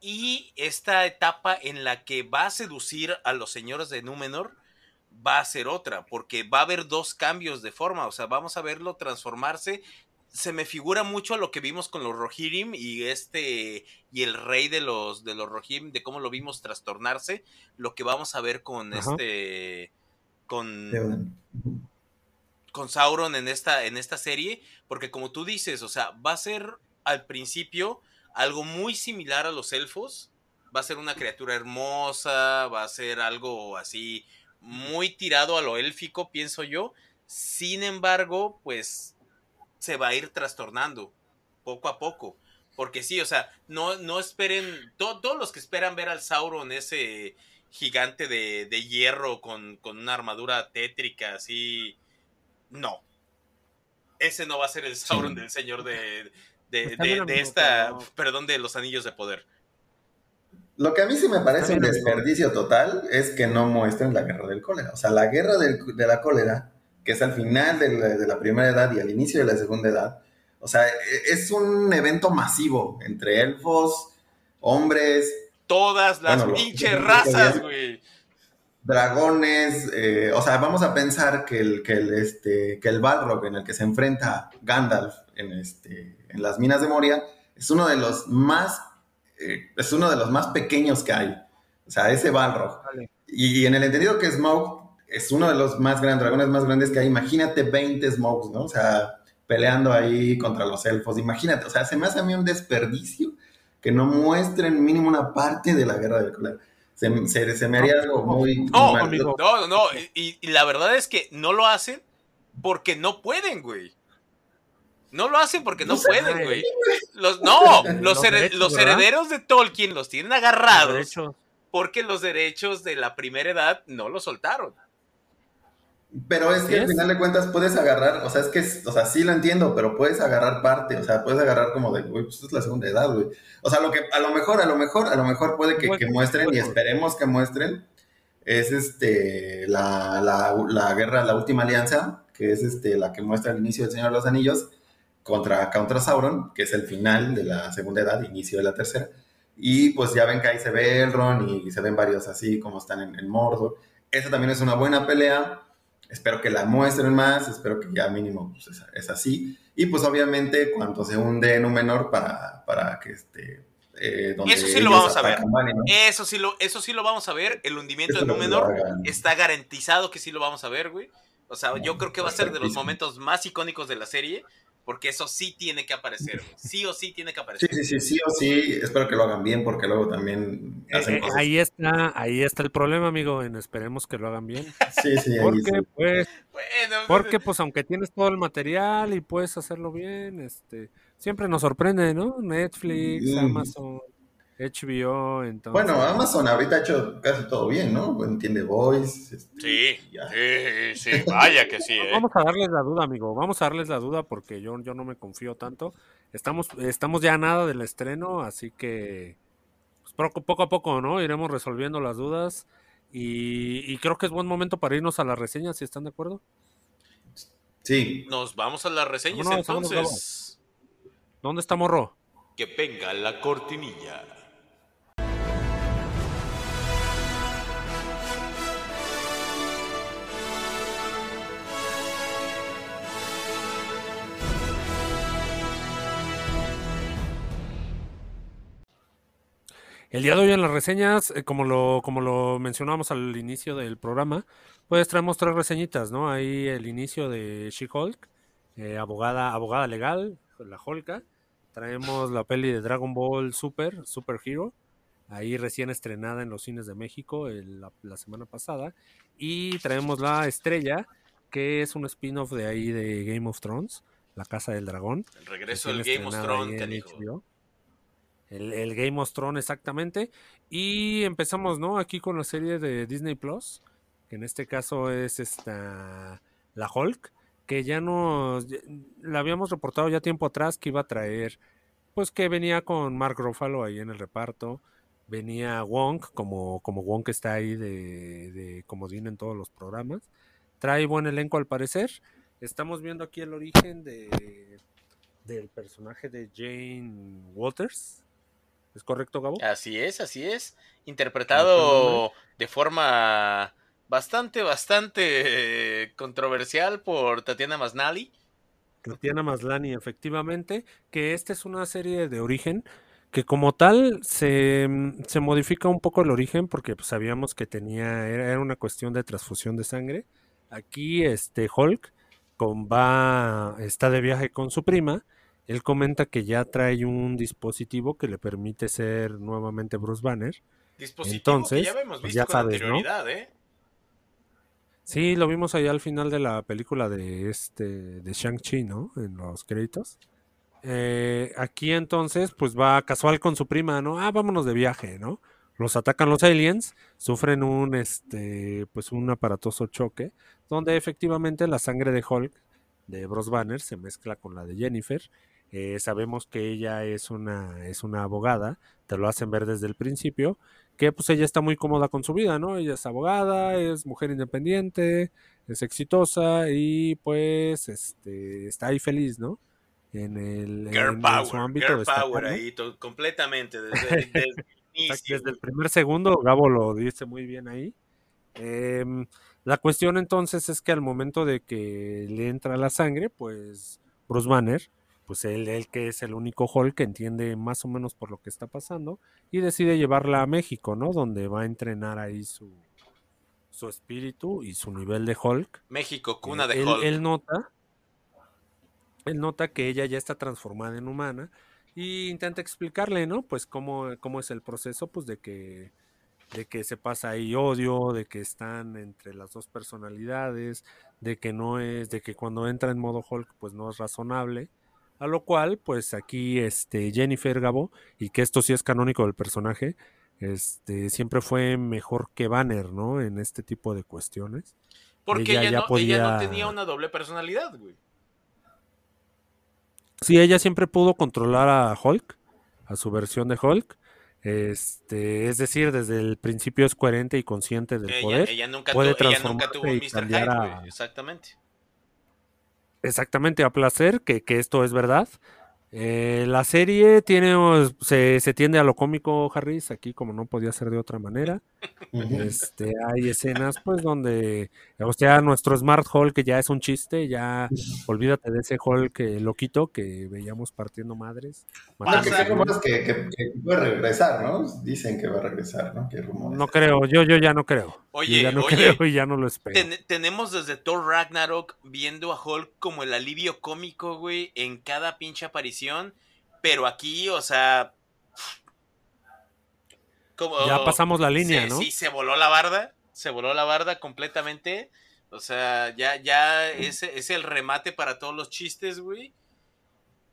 y esta etapa en la que va a seducir a los señores de Númenor va a ser otra, porque va a haber dos cambios de forma, o sea, vamos a verlo transformarse. Se me figura mucho a lo que vimos con los Rohirrim y este y el rey de los de los Rohirrim, de cómo lo vimos trastornarse, lo que vamos a ver con este con con Sauron en esta en esta serie, porque como tú dices, o sea, va a ser al principio algo muy similar a los elfos. Va a ser una criatura hermosa, va a ser algo así muy tirado a lo élfico, pienso yo. Sin embargo, pues se va a ir trastornando poco a poco. Porque sí, o sea, no, no esperen, todos los que esperan ver al Sauron, ese gigante de, hierro con, con, una armadura tétrica, así, no. Ese no va a ser el Sauron del Señor de, de, esta, perdón, de los anillos de poder. Lo que a mí sí me parece un desperdicio total es que no muestren la guerra del cólera. O sea, la guerra de la cólera, que es al final de la, primera edad y al inicio de la segunda edad, o sea, e, es un evento masivo entre elfos, hombres. Todas las pinches razas, güey. Dragones, eh, o sea, vamos a pensar que el, que el, este, que el Balrog en el que se enfrenta Gandalf en, este, en las minas de Moria, es uno de los más, eh, es uno de los más pequeños que hay. O sea, ese Balrog. Y, en el entendido que Smoke es uno de los más grandes, dragones más grandes que hay. Imagínate 20 Smokes, ¿no? O sea, peleando ahí contra los elfos. Imagínate, o sea, se me hace a mí un desperdicio que no muestren mínimo una parte de la guerra del color. Se, se, me haría algo muy... No, no, no, y, y, la verdad es que no lo hacen porque no pueden, güey. No lo hacen porque no, pueden, güey. Los, no, los, herederos de Tolkien los tienen agarrados porque los derechos de la primera edad no los soltaron. Pero es que al final de cuentas puedes agarrar, o sea, es que, o sea, sí lo entiendo, pero puedes agarrar parte, o sea, puedes agarrar como de, güey, pues es la segunda edad, güey. O sea, lo que, a lo mejor, a lo mejor, a lo mejor puede que, muestren y esperemos que muestren es este, la, la, la guerra, la última alianza, que es este, la que muestra el inicio del Señor de los Anillos, contra, contra Sauron, que es el final de la segunda edad, inicio de la tercera. Y pues ya ven que ahí se ve Elrond y se ven varios así como están en, el Mordor. Esa también es una buena pelea. Espero que la muestren más, espero que ya mínimo pues, es, así. Y pues obviamente cuando se hunde en un menor para, para que este... Eh, eso sí lo vamos a ver. Eso, sí lo, eso sí lo vamos a ver. El hundimiento de Númenor está garantizado que sí lo vamos a ver, güey. O sea, yo creo que va a ser de los momentos más icónicos de la serie. Porque eso sí tiene que aparecer, sí o sí tiene que aparecer. Sí, sí, sí, sí o sí, espero que lo hagan bien porque luego también eh, hacen eh, cosas. Ahí está, ahí está el problema, amigo, en esperemos que lo hagan bien. Sí, sí, porque, pues, porque pues aunque tienes todo el material y puedes hacerlo bien, este, siempre nos sorprende, ¿no? Netflix, mm. Amazon, HBO, entonces. Bueno, Amazon ahorita ha hecho casi todo bien, ¿no? Entiende Voice. Este, sí, sí, sí, vaya que sí. ¿eh? Vamos a darles la duda, amigo. Vamos a darles la duda porque yo, yo no me confío tanto. Estamos, estamos ya a nada del estreno, así que pues, poco, a poco, ¿no? Iremos resolviendo las dudas. Y, creo que es buen momento para irnos a la reseña, si están de acuerdo. Sí. Nos vamos a las reseñas entonces. ¿Dónde está Morro? Que venga la cortinilla. El día de hoy en las reseñas, eh, como lo, como lo mencionamos al inicio del programa, pues traemos tres reseñitas, ¿no? Ahí el inicio de She-Hulk, eh, abogada, abogada legal, la Hulka. Traemos la peli de Dragon Ball Super, Super Hero, ahí recién estrenada en los cines de México la, semana pasada. Y traemos La Estrella, que es un spin-off de ahí de Game of Thrones, La Casa del Dragón. El regreso del Game of Thrones, el, Game of Thrones exactamente. Y empezamos, ¿no? Aquí con la serie de Disney Plus, que en este caso es esta la Hulk, que ya nos la habíamos reportado ya tiempo atrás que iba a traer, pues que venía con Mark Ruffalo ahí en el reparto, venía Wong, como, como Wong que está ahí de, de comodín en todos los programas. Trae buen elenco al parecer. Estamos viendo aquí el origen de, del personaje de Jane Walters. ¿Es correcto, Gabo? Así es, así es. Interpretado de forma bastante, bastante eh, controversial por Tatiana Masnali. Tatiana Maslani, efectivamente, que esta es una serie de origen que como tal se, se modifica un poco el origen porque pues, sabíamos que tenía, era, era, una cuestión de transfusión de sangre. Aquí este Hulk con, va, está de viaje con su prima. Él comenta que ya trae un dispositivo que le permite ser nuevamente Bruce Banner. Dispositivo Entonces, que ya habíamos pues, visto ya con sabes, ¿no? anterioridad, ¿eh? Sí, lo vimos ahí al final de la película de este de Shang-Chi, ¿no? En los créditos. Eh, aquí entonces, pues va casual con su prima, ¿no? Ah, vámonos de viaje, ¿no? Los atacan los aliens, sufren un este, pues un aparatoso choque, donde efectivamente la sangre de Hulk, de Bruce Banner, se mezcla con la de Jennifer. Eh, sabemos que ella es una, es una abogada, te lo hacen ver desde el principio, que pues ella está muy cómoda con su vida, ¿no? Ella es abogada, es mujer independiente, es exitosa y pues este está ahí feliz, ¿no? En el Girl en, power, en su ámbito girl power ahí, completamente, desde, desde el. Desde el primer segundo, Gabo lo dice muy bien ahí. Em, la cuestión entonces es que al momento de que le entra la sangre, pues Bruce Banner, pues él, él que es el único Hulk que entiende más o menos por lo que está pasando y decide llevarla a México, ¿no? Donde va a entrenar ahí su, su espíritu y su nivel de Hulk. México, cuna Eh, de él, Hulk. él nota, él nota que ella ya está transformada en humana y intenta explicarle, ¿no? Pues cómo, cómo es el proceso, pues de que, de que se pasa ahí odio, de que están entre las dos personalidades, de que no es, de que cuando entra en modo Hulk, pues no es razonable. A lo cual, pues aquí, este, Jennifer Gabo, y que esto sí es canónico del personaje, este, siempre fue mejor que Banner, ¿no? En este tipo de cuestiones. Porque ella ella, ya no, ella no podía- tenía una doble personalidad, güey. Sí, ella siempre pudo controlar a Hulk, a su versión de Hulk. Este, es decir, desde el principio es coherente y consciente del Ella, poder. ella nunca, puede tu- ella nunca tuvo un Mr. Hyde, a-. Exactamente. Exactamente, a placer, que, que esto es verdad. Eh, la serie tiene, se, se tiende a lo cómico, Harris, aquí como no podía ser de otra manera. Este, hay escenas pues donde, o sea, nuestro Smart Hulk que ya es un chiste, ya olvídate de ese Hulk eh, loquito que veíamos partiendo madres. No, Pasa. que que, que, que puede regresar, ¿no? Dicen que va a regresar, ¿no? Que rumores. No creo, yo, yo ya no creo. Oye, yo ya no oye, creo y ya no lo espero. Ten- tenemos desde Thor Ragnarok viendo a Hulk como el alivio cómico, güey, en cada pinche aparición. Pero aquí, o sea. Como, Ya pasamos la línea, se- ¿no? Sí, se voló la barda. Se voló la barda completamente. O sea, ya, ya es, es el remate para todos los chistes, güey.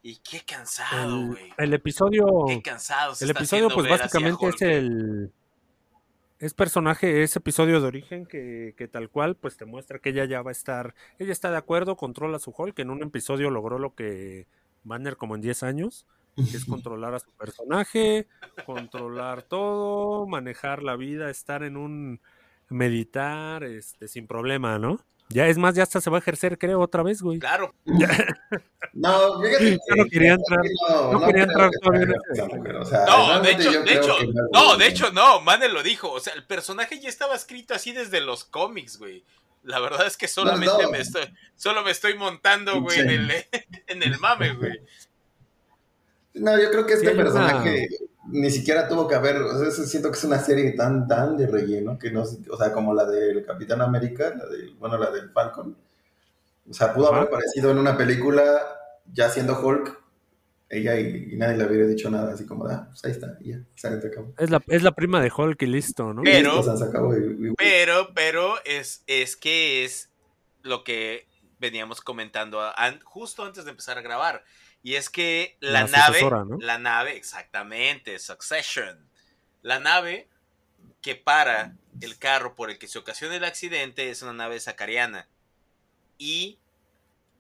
Y qué cansado, güey. el episodio, Qué cansado se el está episodio pues básicamente es el es personaje, es episodio de origen que, que tal cual pues te muestra que ella ya va a estar, ella está de acuerdo, controla a su Hulk, en un episodio logró lo que Banner como en 10 años, que es controlar a su personaje, controlar todo, manejar la vida, estar en un meditar, este, sin problema, ¿no? Ya es más, ya hasta se va a ejercer, creo, otra vez, güey. Claro, No, fíjate Ya no quería entrar- no, no no quería entrar todavía o sea, No, de hecho, yo de hecho, no, de hecho, no, Manel lo dijo. O sea, el personaje ya estaba escrito así desde los cómics, güey. La verdad es que solamente no. me estoy, solo me estoy montando, güey, Sí. en, el, en el mame, güey. No, yo creo que este personaje ni siquiera tuvo que haber, o sea, siento que es una serie tan, tan de relleno, que no, o sea, como la del Capitán América, la del, bueno, la del Falcon. O sea, pudo Ajá. haber aparecido en una película ya siendo Hulk, ella y, y nadie le hubiera dicho nada, así como, ah, pues ahí está, y ya, se acabó. Es la, es la prima de Hulk y listo, ¿no? Pero- Listo, o sea, se acabó y- y- Pero, pero es, es que es lo que veníamos comentando justo antes de empezar a grabar. Y es que la, La nave, la nave, exactamente, Succession, la nave que para el carro por el que se ocasiona el accidente es una nave sacariana. Y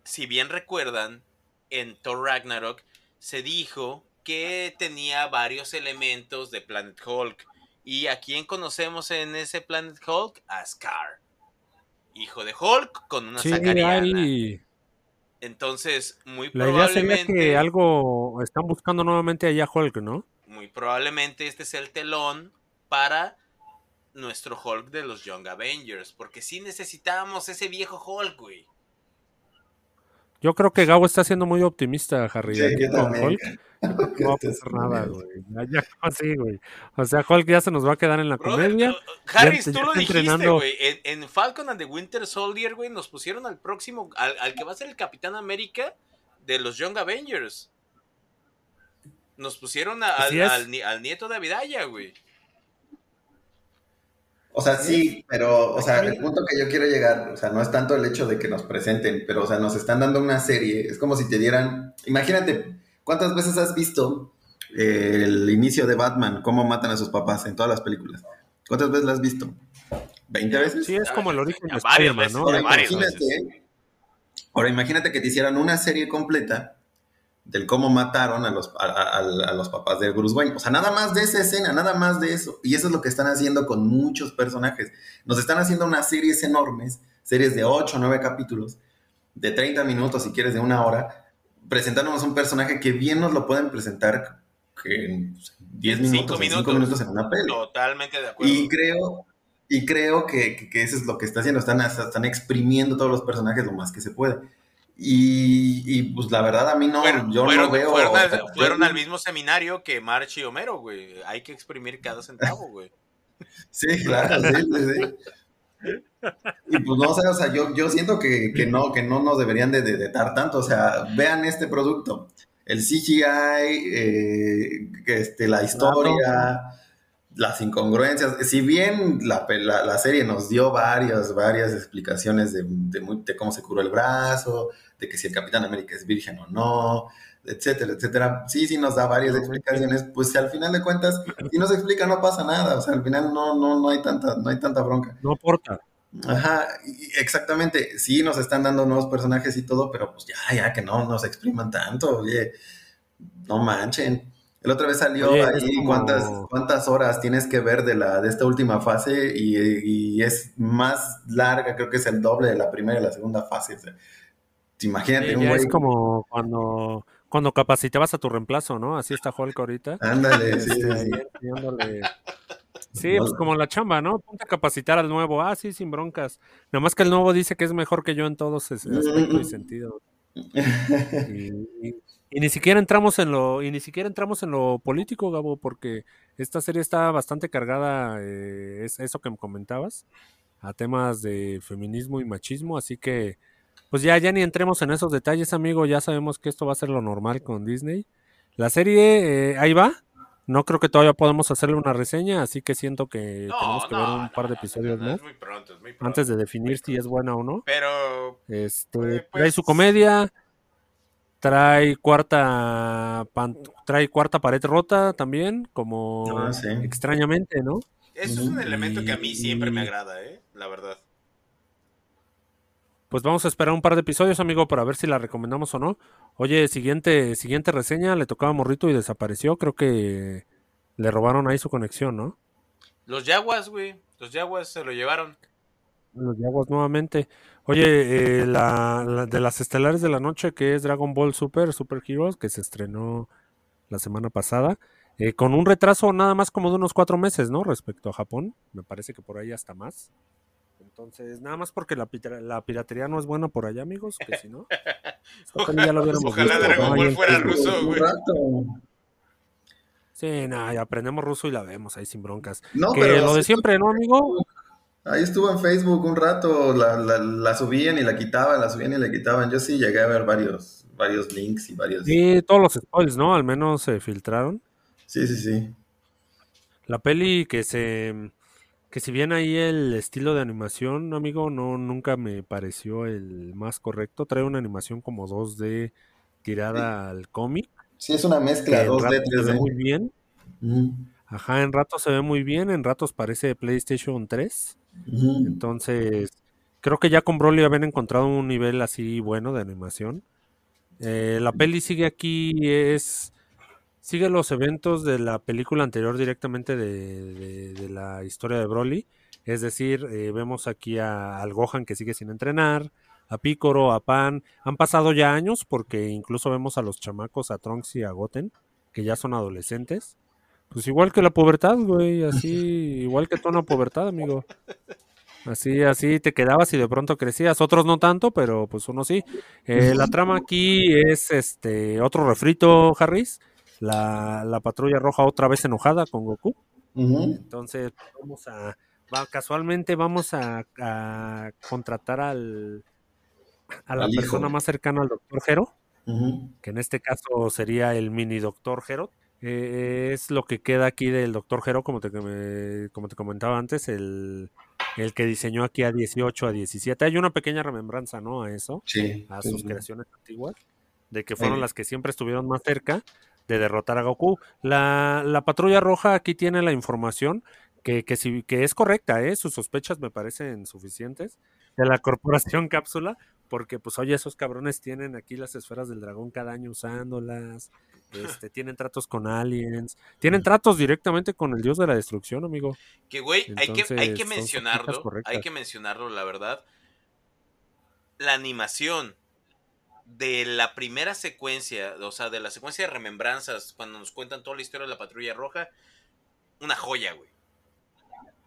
si bien recuerdan, en Thor Ragnarok se dijo que tenía varios elementos de Planet Hulk. ¿Y a quién conocemos en ese Planet Hulk? A Scar. Hijo de Hulk con una Sí, sacariana. hay- Entonces, muy La idea sería probablemente, que algo están buscando nuevamente allá Hulk, ¿no? muy probablemente este sea el telón para nuestro Hulk de los Young Avengers. Porque sí necesitábamos ese viejo Hulk, güey. Yo creo que Gabo está siendo muy optimista, Harry. Sí, aquí yo con también. Hulk. No va a pasar nada, güey. Ya, ya, así, güey. O sea, Hulk ya se nos va a quedar en la Brother, comedia. uh, Harris, ya tú lo dijiste, entrenando. güey. En, en Falcon and the Winter Soldier, güey, nos pusieron al próximo, al, al que va a ser el Capitán América de los Young Avengers. Nos pusieron a- al, al ni- al nieto de Abidaya, güey. O sea, sí, pero, o sea, el punto que yo quiero llegar, o sea, no es tanto el hecho de que nos presenten, pero, o sea, nos están dando una serie, es como si te dieran, imagínate, ¿cuántas veces has visto eh, el inicio de Batman, cómo matan a sus papás en todas las películas? ¿Cuántas veces la has visto? ¿20 veces? Sí, es como el origen de Spider-Man, ¿no? Ahora imagínate, ahora imagínate que te hicieran una serie completa del cómo mataron a los, a, a- a los papás de Bruce Wayne. O sea, nada más de esa escena, nada más de eso. Y eso es lo que están haciendo con muchos personajes. Nos están haciendo unas series enormes, series de 8 o 9 capítulos, de 30 minutos, si quieres, de una hora, presentándonos un personaje que bien nos lo pueden presentar en 10 minutos, Cinco en cinco minutos. minutos en una peli. Totalmente de acuerdo. Y creo, y creo que, que- que eso es lo que está haciendo. Están, están exprimiendo todos los personajes lo más que se puede. Y, y, pues la verdad a mí no, yo fueron- no veo... fueron al, o sea, fueron yo- al mismo seminario que March y Homero, güey. Hay que exprimir cada centavo, güey. Sí, claro, sí, sí, sí. Y pues no sé, o sea, yo, yo siento que, que no, que no nos deberían de, de, de dar tanto. O sea, vean este producto. El CGI, eh, este, la historia, las incongruencias. Si bien la, la, la serie nos dio varias, varias explicaciones de, de muy- de cómo se curó el brazo, de que si el Capitán América es virgen o no, etcétera, etcétera. Sí, sí nos da varias explicaciones. Pues si al final de cuentas, si no se explica, no pasa nada. O sea, al final no, no, no hay tanta, no hay tanta bronca. No importa. Ajá, exactamente. Sí, nos están dando nuevos personajes y todo, pero pues ya, ya que no nos expriman tanto, oye, no manchen. El otra vez salió Oye, ahí como- cuántas, cuántas horas tienes que ver de la de esta última fase y, y es más larga, creo que es el doble de la primera y la segunda fase. O sea, imagínate Sí, un güey. es como cuando, cuando capacitabas a tu reemplazo, ¿no? Así está Hulk ahorita. Ándale, sí, Este, sí, ahí sí. pues como la chamba, ¿no? Ponte a capacitar al nuevo. Ah, sí, sin broncas. Nada más que el nuevo dice que es mejor que yo en todos ese aspecto y sentido. Y, y- y ni siquiera entramos en lo, y ni siquiera entramos en lo político, Gabo, porque esta serie está bastante cargada, eh, es eso que me comentabas, a temas de feminismo y machismo, así que pues ya, ya ni entremos en esos detalles, amigo, ya sabemos que esto va a ser lo normal con Disney. La serie, eh, ahí va. No creo que todavía podamos hacerle una reseña, así que siento que No, tenemos que no, ver un no, par de episodios más antes de definir si es buena o no. Pero Este, Eh, trae pues- su comedia, trae cuarta pan- trae cuarta pared rota también, como Ah, sí. extrañamente, ¿no? eso es un elemento que a mí siempre me agrada, ¿eh? La verdad. Pues vamos a esperar un par de episodios, amigo, para ver si la recomendamos o no. Oye, siguiente, siguiente reseña, le tocaba a Morrito y desapareció. Creo que le robaron ahí su conexión, ¿no? Los Jaguars, güey. Los Jaguars se lo llevaron. Los Jaguars nuevamente. Oye, eh, la, la- de las estelares de la noche, que es Dragon Ball Super, Super Heroes, que se estrenó la semana pasada, eh, con un retraso nada más como de unos cuatro meses, ¿no? Respecto a Japón. Me parece que por ahí hasta más. Entonces, nada más porque la, la piratería no es buena por allá, amigos, que si no. peli ya lo Ojalá visto, Dragon Ball fuera ruso, Un güey. rato. Sí, nada, aprendemos ruso y la vemos ahí sin broncas. No, que pero lo de siempre, ¿no, amigo? Ahí estuvo en Facebook un rato, la, la, la subían y la quitaban, la subían y la quitaban. Yo sí llegué a ver varios, varios links y varios... Sí, todos los spoils, ¿no? Al menos se filtraron. Sí, sí, sí. La peli que se Que si bien ahí el estilo de animación, amigo, no nunca me pareció el más correcto. Trae una animación como 2D tirada al cómic. Sí, es una mezcla 2D, 3D. muy bien. Ajá, en ratos se ve muy bien, en ratos parece PlayStation 3. Entonces, creo que ya con Broly habían encontrado un nivel así bueno de animación. Eh, la peli sigue aquí, es sigue los eventos de la película anterior directamente de, la historia de Broly. Es decir, eh, vemos aquí a, al Gohan que sigue sin entrenar, a Picoro, a Pan. Han pasado ya años porque incluso vemos a los chamacos, a Trunks y a Goten, que ya son adolescentes. Pues igual que la pubertad, güey, así, igual que toda una pubertad, amigo. Así, así te quedabas y de pronto crecías. Otros no tanto, pero pues uno sí. Eh, la trama aquí es este otro refrito, Harris. La, la, patrulla roja otra vez enojada con Goku. Entonces, vamos a. casualmente vamos a, contratar al a la persona más cercana al doctor Hero, que en este caso sería el mini doctor Hero. Eh, es lo que queda aquí del Doctor Hero, como te, como te comentaba antes, el, el, que diseñó aquí a 18, a 17. Hay una pequeña remembranza, ¿no? A eso, a sus creaciones antiguas, de que fueron las que siempre estuvieron más cerca de derrotar a Goku. La, la patrulla roja aquí tiene la información que, que, si, que es correcta, ¿eh? sus sospechas me parecen suficientes de la corporación cápsula, porque pues oye, esos cabrones tienen aquí las esferas del dragón cada año usándolas, este, tienen tratos con aliens, tienen tratos directamente con el dios de la destrucción, amigo. Que güey, hay que, hay que mencionarlo, hay que mencionarlo, la verdad. La animación de la primera secuencia, o sea, de la secuencia de remembranzas, cuando nos cuentan toda la historia de la patrulla roja, una joya, güey.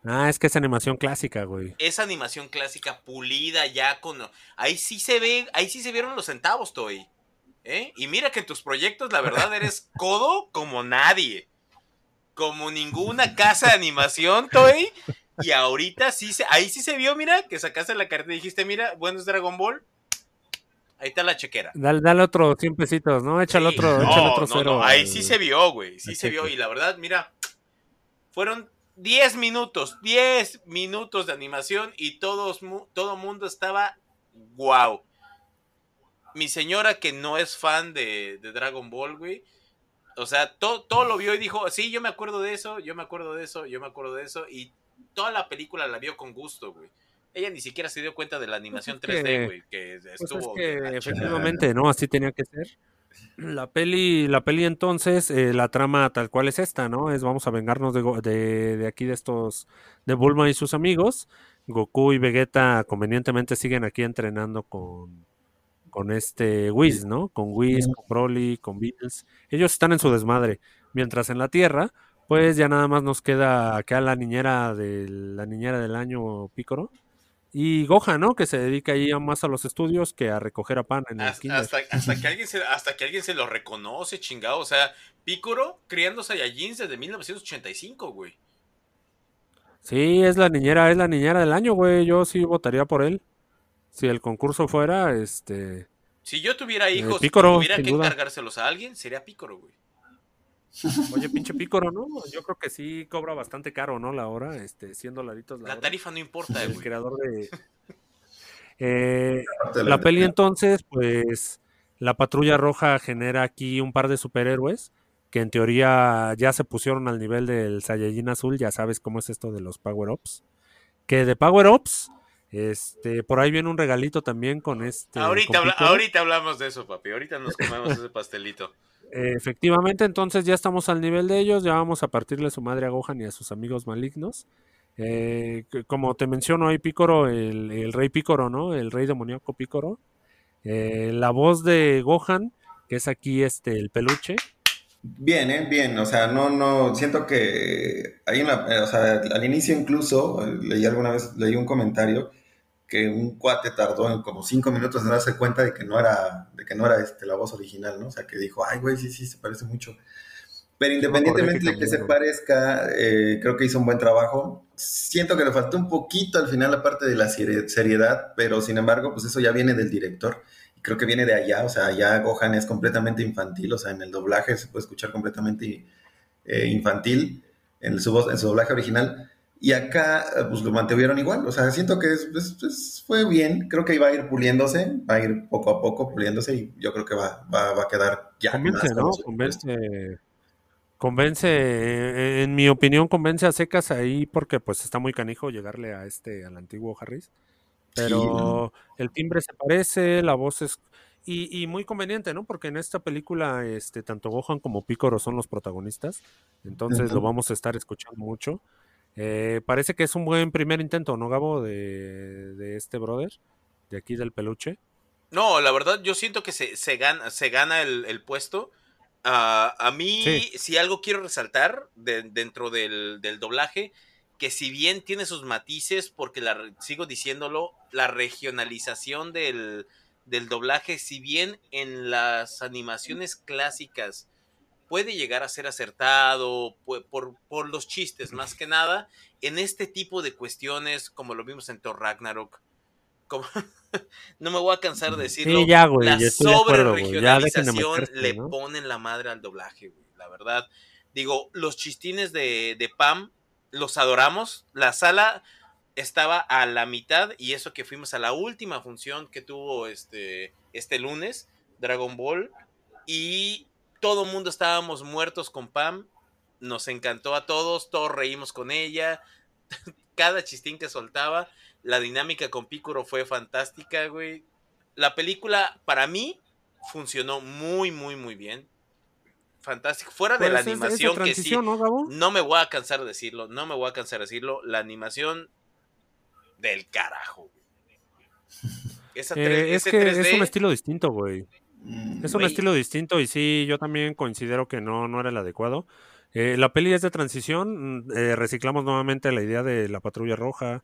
Ah, es que es animación clásica, güey. Es animación clásica pulida ya con... Ahí sí se ve, ahí sí se vieron los centavos, Toy. ¿Eh? Y mira que en tus proyectos, la verdad, eres codo como nadie. Como ninguna casa de animación, Toy. Y ahorita sí se, ahí sí se vio, mira, que sacaste la carta y dijiste, mira, bueno es Dragon Ball. Ahí está la chequera. Dale, dale otro 100 pesitos, ¿no? Échale otro, otro cero. ahí sí se vio, güey. Sí se vio. Y la verdad, mira, fueron 10 minutos, 10 minutos de animación y todos, todo mundo estaba wow. Mi señora que no es fan de, Dragon Ball, güey. O sea, todo, todo lo vio y dijo, sí, yo me acuerdo de eso, yo me acuerdo de eso, yo me acuerdo de eso. Y toda la película la vio con gusto, güey. Ella ni siquiera se dio cuenta de la animación 3D, güey, que pues estuvo... efectivamente, ¿no? Así tenía que ser. La peli, la peli entonces, eh, la trama tal cual es esta, ¿no? Es vamos a vengarnos de, de, aquí de estos, de Bulma y sus amigos. Goku y Vegeta convenientemente siguen aquí entrenando con, con este Whis, ¿no? Con Whis, con Broly, con Beatles. Ellos están en su desmadre. Mientras en la Tierra, pues ya nada más nos queda acá la niñera de la niñera del año Pícoro y Gohan, ¿no? Que se dedica ahí más a los estudios que a recoger a pan en el hasta, hasta, que alguien se, hasta que alguien se lo reconoce, chingado. O sea, Picoro criando Saiyajins desde 1985, güey. Sí, es la niñera, es la niñera del año, güey. Yo sí votaría por él. Si el concurso fuera, este... Si yo tuviera eh, hijos y tuviera que encargárselos a alguien, sería Picoro, güey. Oye, pinche pícoro, ¿no? Yo creo que sí cobra bastante caro, ¿no? La hora, este, 100 dolaritos la, tarifa no importa, El creador de... Eh, la peli entonces, pues, la patrulla roja genera aquí un par de superhéroes que en teoría ya se pusieron al nivel del Saiyajin azul, ya sabes cómo es esto de los power-ups. Que de power-ups, este, por ahí viene un regalito también con este... Ahorita, ahorita hablamos de eso, papi, ahorita nos comemos ese pastelito efectivamente, entonces ya estamos al nivel de ellos, ya vamos a partirle su madre a Gohan y a sus amigos malignos. Eh, como te menciono, hay Picoro, el, rey Picoro, ¿no? El rey demoníaco Picoro. Eh, la voz de Gohan, que es aquí este el peluche. Bien, ¿eh? bien, o sea, no, no, siento que hay una, sea, al inicio incluso, leí alguna vez, leí un comentario que un cuate tardó en como cinco minutos en darse cuenta de que no era, de que no era este, la voz original, ¿no? O sea, que dijo, ay, güey, sí, sí, se parece mucho. Pero independientemente de que se parezca, eh, creo que hizo un buen trabajo. Siento que le faltó un poquito al final la parte de la seriedad, pero sin embargo, pues eso ya viene del director. Y creo que viene de allá, o sea, allá Gohan es completamente infantil, o sea, en el doblaje se puede escuchar completamente eh, infantil en su, voz, en su doblaje original. Y acá, eh, pues lo mantuvieron igual. O sea, siento que es, fue bien. Creo que iba a ir puliéndose, va a ir poco a poco puliéndose y yo creo que va, va, va a quedar ya. Convence, ¿no? Convence. Convence, eh, en mi opinión, convence a secas ahí porque pues está muy canijo llegarle a este, al antiguo Harris. Pero el timbre se parece, la voz es... Y, y muy conveniente, ¿no? Porque en esta película, este, tanto Gohan como Picoro son los protagonistas. Entonces lo vamos a estar escuchando mucho. Eh, parece que es un buen primer intento, ¿no, Gabo? De, de este brother, de aquí del peluche. No, la verdad, yo siento que se, se gana, se gana el, el puesto. Ah, a mí, Sí. si algo quiero resaltar de- dentro del, del doblaje, que si bien tiene sus matices, porque la, sigo diciéndolo, la regionalización del, del doblaje, si bien en las animaciones clásicas puede llegar a ser acertado por, por los chistes más que nada, en este tipo de cuestiones, como lo vimos en Thor Ragnarok, como, no me voy a cansar de decirlo, Sí, ya, güey, la sobre-regionalización le ¿no? ponen la madre al doblaje, güey, la verdad. Digo, los chistines de, de Pam los adoramos. La sala estaba a la mitad y eso que fuimos a la última función que tuvo este, este lunes, Dragon Ball, y todo mundo estábamos muertos con Pam. Nos encantó a todos, todos reímos con ella. Cada chistín que soltaba, la dinámica con Piccolo fue fantástica, güey. La película, para mí, funcionó muy, muy, muy bien. Fantástico. Fuera de la Pues es- es de animación, que sí, ¿no, no me voy a cansar de decirlo, no me voy a cansar de decirlo. La animación del carajo. Esa Eh, es que 3D, es un estilo distinto, güey. Mm, Es un estilo distinto y sí, yo también considero que no, no era el adecuado. Eh, la peli es de transición, mm, eh, reciclamos nuevamente la idea de la patrulla roja,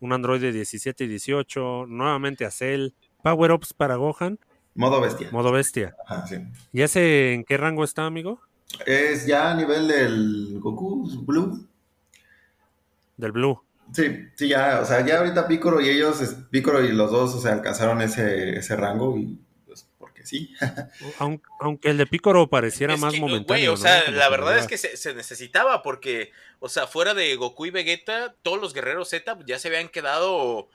un Android de 17 y 18, nuevamente a Cell, power-ups para Gohan, Modo bestia. modo bestia. Ajá, sí. ¿Y ese en qué rango está, amigo? Es ya a nivel del Goku Blue. Del Blue. Sí, sí, ya, o sea, ya ahorita Piccolo y ellos, Piccolo y los dos, o sea, alcanzaron ese, ese rango y sí. Aun- Aunque el de Picoro pareciera Es más que, momentáneo. güey, o ¿no? sea, Como la verdad es que se, se necesitaba porque, o sea, fuera de Goku y Vegeta, todos los guerreros Z ya se habían quedado,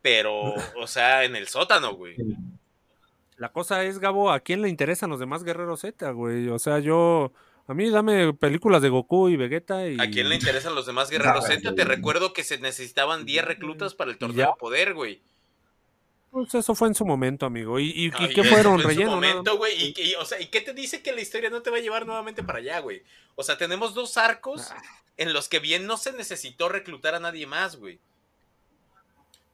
pero, o sea, en el sótano, güey. La cosa es, Gabo, ¿a quién le interesan los demás guerreros Z, güey? O sea, yo... A mí dame películas de Goku y Vegeta y... ¿A quién le interesan los demás guerreros Ah, Z? Te recuerdo que se necesitaban 10 reclutas para el torneo de poder, güey. Pues eso fue en su momento, amigo. ¿Y, y, y qué eso fueron? fue en su ¿Relleno? momento, güey. Y, y, o sea, ¿y qué te dice que la historia no te va a llevar nuevamente para allá, güey? O sea, tenemos dos arcos Ah. en los que bien no se necesitó reclutar a nadie más, güey.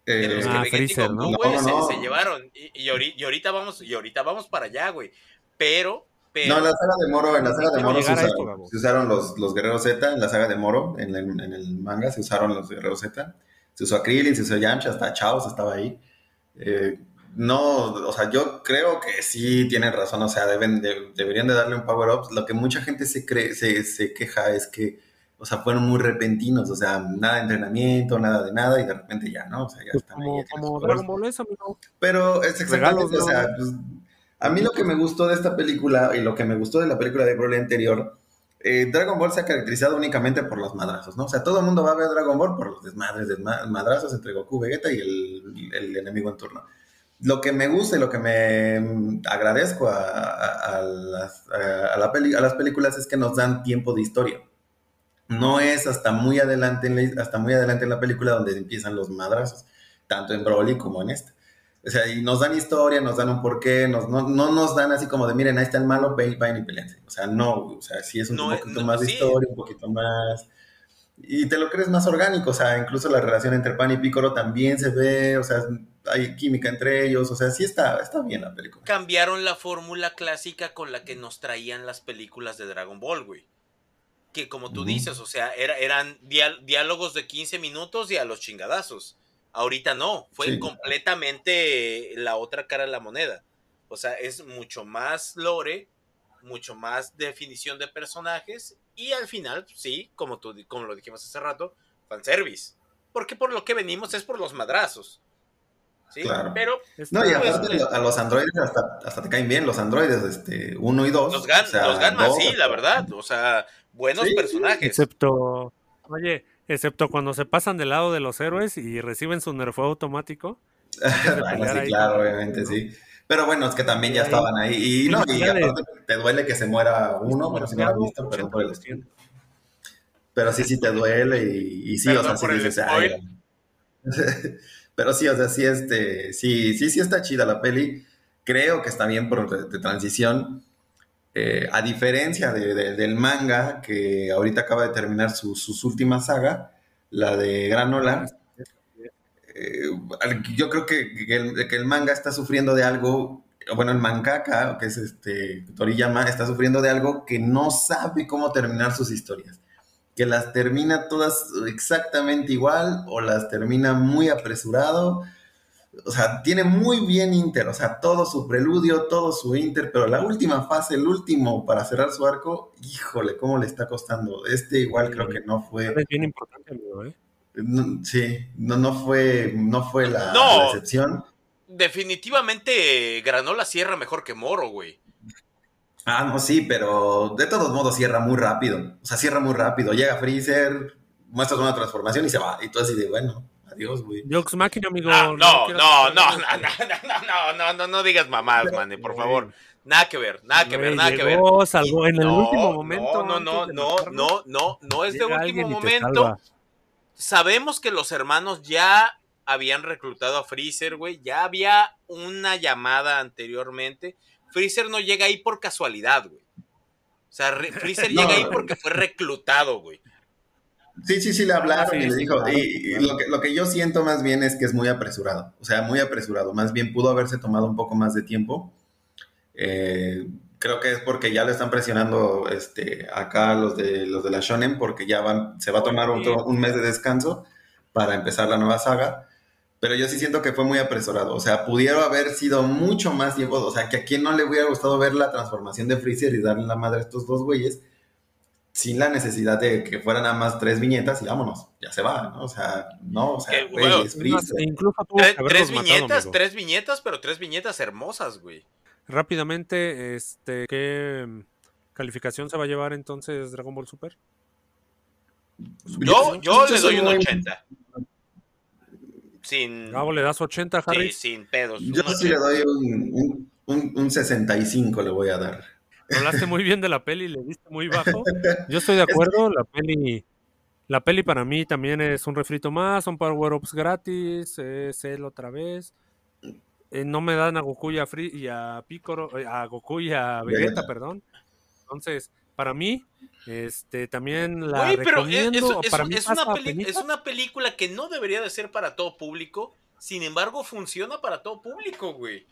En los Eh, que Ah, Freezer, Goku, ¿no? güey, No, se, no. se llevaron. Y, y ahori- y ahorita vamos, y ahorita vamos para allá, güey. Pero, pero. no, en la saga de Moro, en la saga de Moro se esto, usaron, se usaron los, los guerreros Z, en la saga de Moro, en el, en el manga se usaron los guerreros Z. Se usó a Krillin, se usó a Yamcha, hasta Chaos estaba ahí. Eh, no, o sea, yo creo que sí tienen razón, o sea, deben de- deberían de darle un power-up. Lo que mucha gente se, cree, se, se queja es que, o sea, fueron muy repentinos, o sea, nada de entrenamiento, nada de nada, y de repente ya, ¿no? O sea, ya Pues están ahí. como, ya tienen como sus Dragon poderes. Ball es, amigo. Pero es exactamente, Regalos, o sea, pues, a mí lo que me gustó de esta película y lo que me gustó de la película de Broly anterior, eh, Dragon Ball se ha caracterizado únicamente por los madrazos, ¿no? O sea, todo el mundo va a ver Dragon Ball por los desmadres, desma- madrazos entre Goku, Vegeta y el, el enemigo en turno. Lo que me gusta y lo que me mm, agradezco a, las, a las películas es que nos dan tiempo de historia. No es hasta muy adelante en la, hasta muy adelante en la película donde empiezan los madrazos, tanto en Broly como en esta. O sea, y nos dan historia, nos dan un porqué, nos, no, no nos dan así como de, miren, ahí está el malo, ve- vayan y peleense. O sea, no, o sea, sí es un No, poquito no, más de sí. historia, un poquito más... Y te lo crees más orgánico, o sea, incluso la relación entre Pan y Piccolo también se ve, o sea, hay química entre ellos, o sea, sí está, está bien la película. cambiaron la fórmula clásica con la que nos traían las películas de Dragon Ball, güey. Que como tú dices, o sea, era- eran diálogos de 15 minutos y a los chingadazos. Ahorita no, fue Sí. completamente la otra cara de la moneda. O sea, es mucho más lore, mucho más definición de personajes y al final, sí, como, tú, como lo dijimos hace rato, fanservice. Porque por lo que venimos es por los madrazos. ¿Sí? Claro. Pero No, y Pues, aparte pues, a los androides hasta, hasta te caen bien, los androides, este, uno y dos. Los gan, o sea, los Ganmas, dos, sí, la verdad. O sea, buenos sí. personajes. Excepto, oye, Excepto cuando se pasan del lado de los héroes y reciben su nerfeo automático. bueno, sí, claro, obviamente, sí. Pero bueno, es que también ya estaban ahí. Y no, y aparte te duele que se muera uno, bueno, si no lo visto, pero por el Pero sí, sí te duele y, sí, o sea, sí dices, Pero sí, o sea, sí, este, sí, sí, sí está chida la peli. Creo que está bien por de, transición. Eh, a diferencia del manga, que ahorita acaba de terminar su, sus última saga, la de Granola, eh, yo creo que, el, manga está sufriendo de algo, bueno, el mangaka, que es este Toriyama, está sufriendo de algo que no sabe cómo terminar sus historias que las termina todas exactamente igual o las termina muy apresurado. O sea, tiene muy bien Inter, o sea, todo su preludio, todo su Inter, pero la última fase, el último para cerrar su arco, híjole, cómo le está costando. Este igual creo que no fue. Es bien importante, amigo, ¿eh? sí, no, no fue, no fue la, excepción. Definitivamente Granola cierra mejor que Moro, güey. Ah, no, sí, pero de todos modos cierra muy rápido. O sea, cierra muy rápido. Llega Freezer, muestras una transformación y se va. Y tú así de, bueno, adiós, güey. Jokes máquina, amigo. no, no, no, no, no, no, no, no, no, digas mamás, man, por favor. Nada que ver, nada que ver, nada que ver. Salvo en el último momento. No, no, no, no, no, no, es de último momento. Sabemos que los hermanos ya habían reclutado a Freezer, güey. Ya había una llamada anteriormente Freezer no llega ahí por casualidad, güey. O sea, Freezer llega ahí porque fue reclutado, güey. Sí, sí, sí, le hablaron y le dijo. Y, lo, que, yo siento más bien es que es muy apresurado. O sea, muy apresurado. Más bien pudo haberse tomado un poco más de tiempo. Eh, creo que es porque ya le están presionando este, acá los de, los de la Shonen, porque ya van, se va a tomar un mes de descanso para empezar la nueva saga pero yo sí siento que fue muy apresurado. O sea, pudieron haber sido mucho más tiempo. O sea, que a quien no le hubiera gustado ver la transformación de Freezer y darle la madre a estos dos güeyes, sin la necesidad de que fueran nada más tres viñetas y vámonos, ya se va, ¿no? O sea, no, o sea, güey, es Freezer. Incluso tres, viñetas, tres viñetas, pero tres viñetas hermosas, güey. Rápidamente, este, ¿qué calificación se va a llevar entonces Dragon Ball Super? Yo, yo le doy un 80. Sin. ¿le das 80, Harry? Sí, sin pedos. Yo sí le doy un, un, 65, le voy a dar. Hablaste muy bien de la peli, le diste muy bajo. Yo estoy de acuerdo, la peli. La peli para mí también es un refrito más, son power-ups gratis, es él otra vez. Eh, no me dan a Goku y a, Free, y a Piccolo, eh, a Goku y a Vegeta, perdón. Entonces, para mí, este, también la recomiendo. Es, para mí es, una película que no debería de ser para todo público, sin embargo funciona para todo público, güey.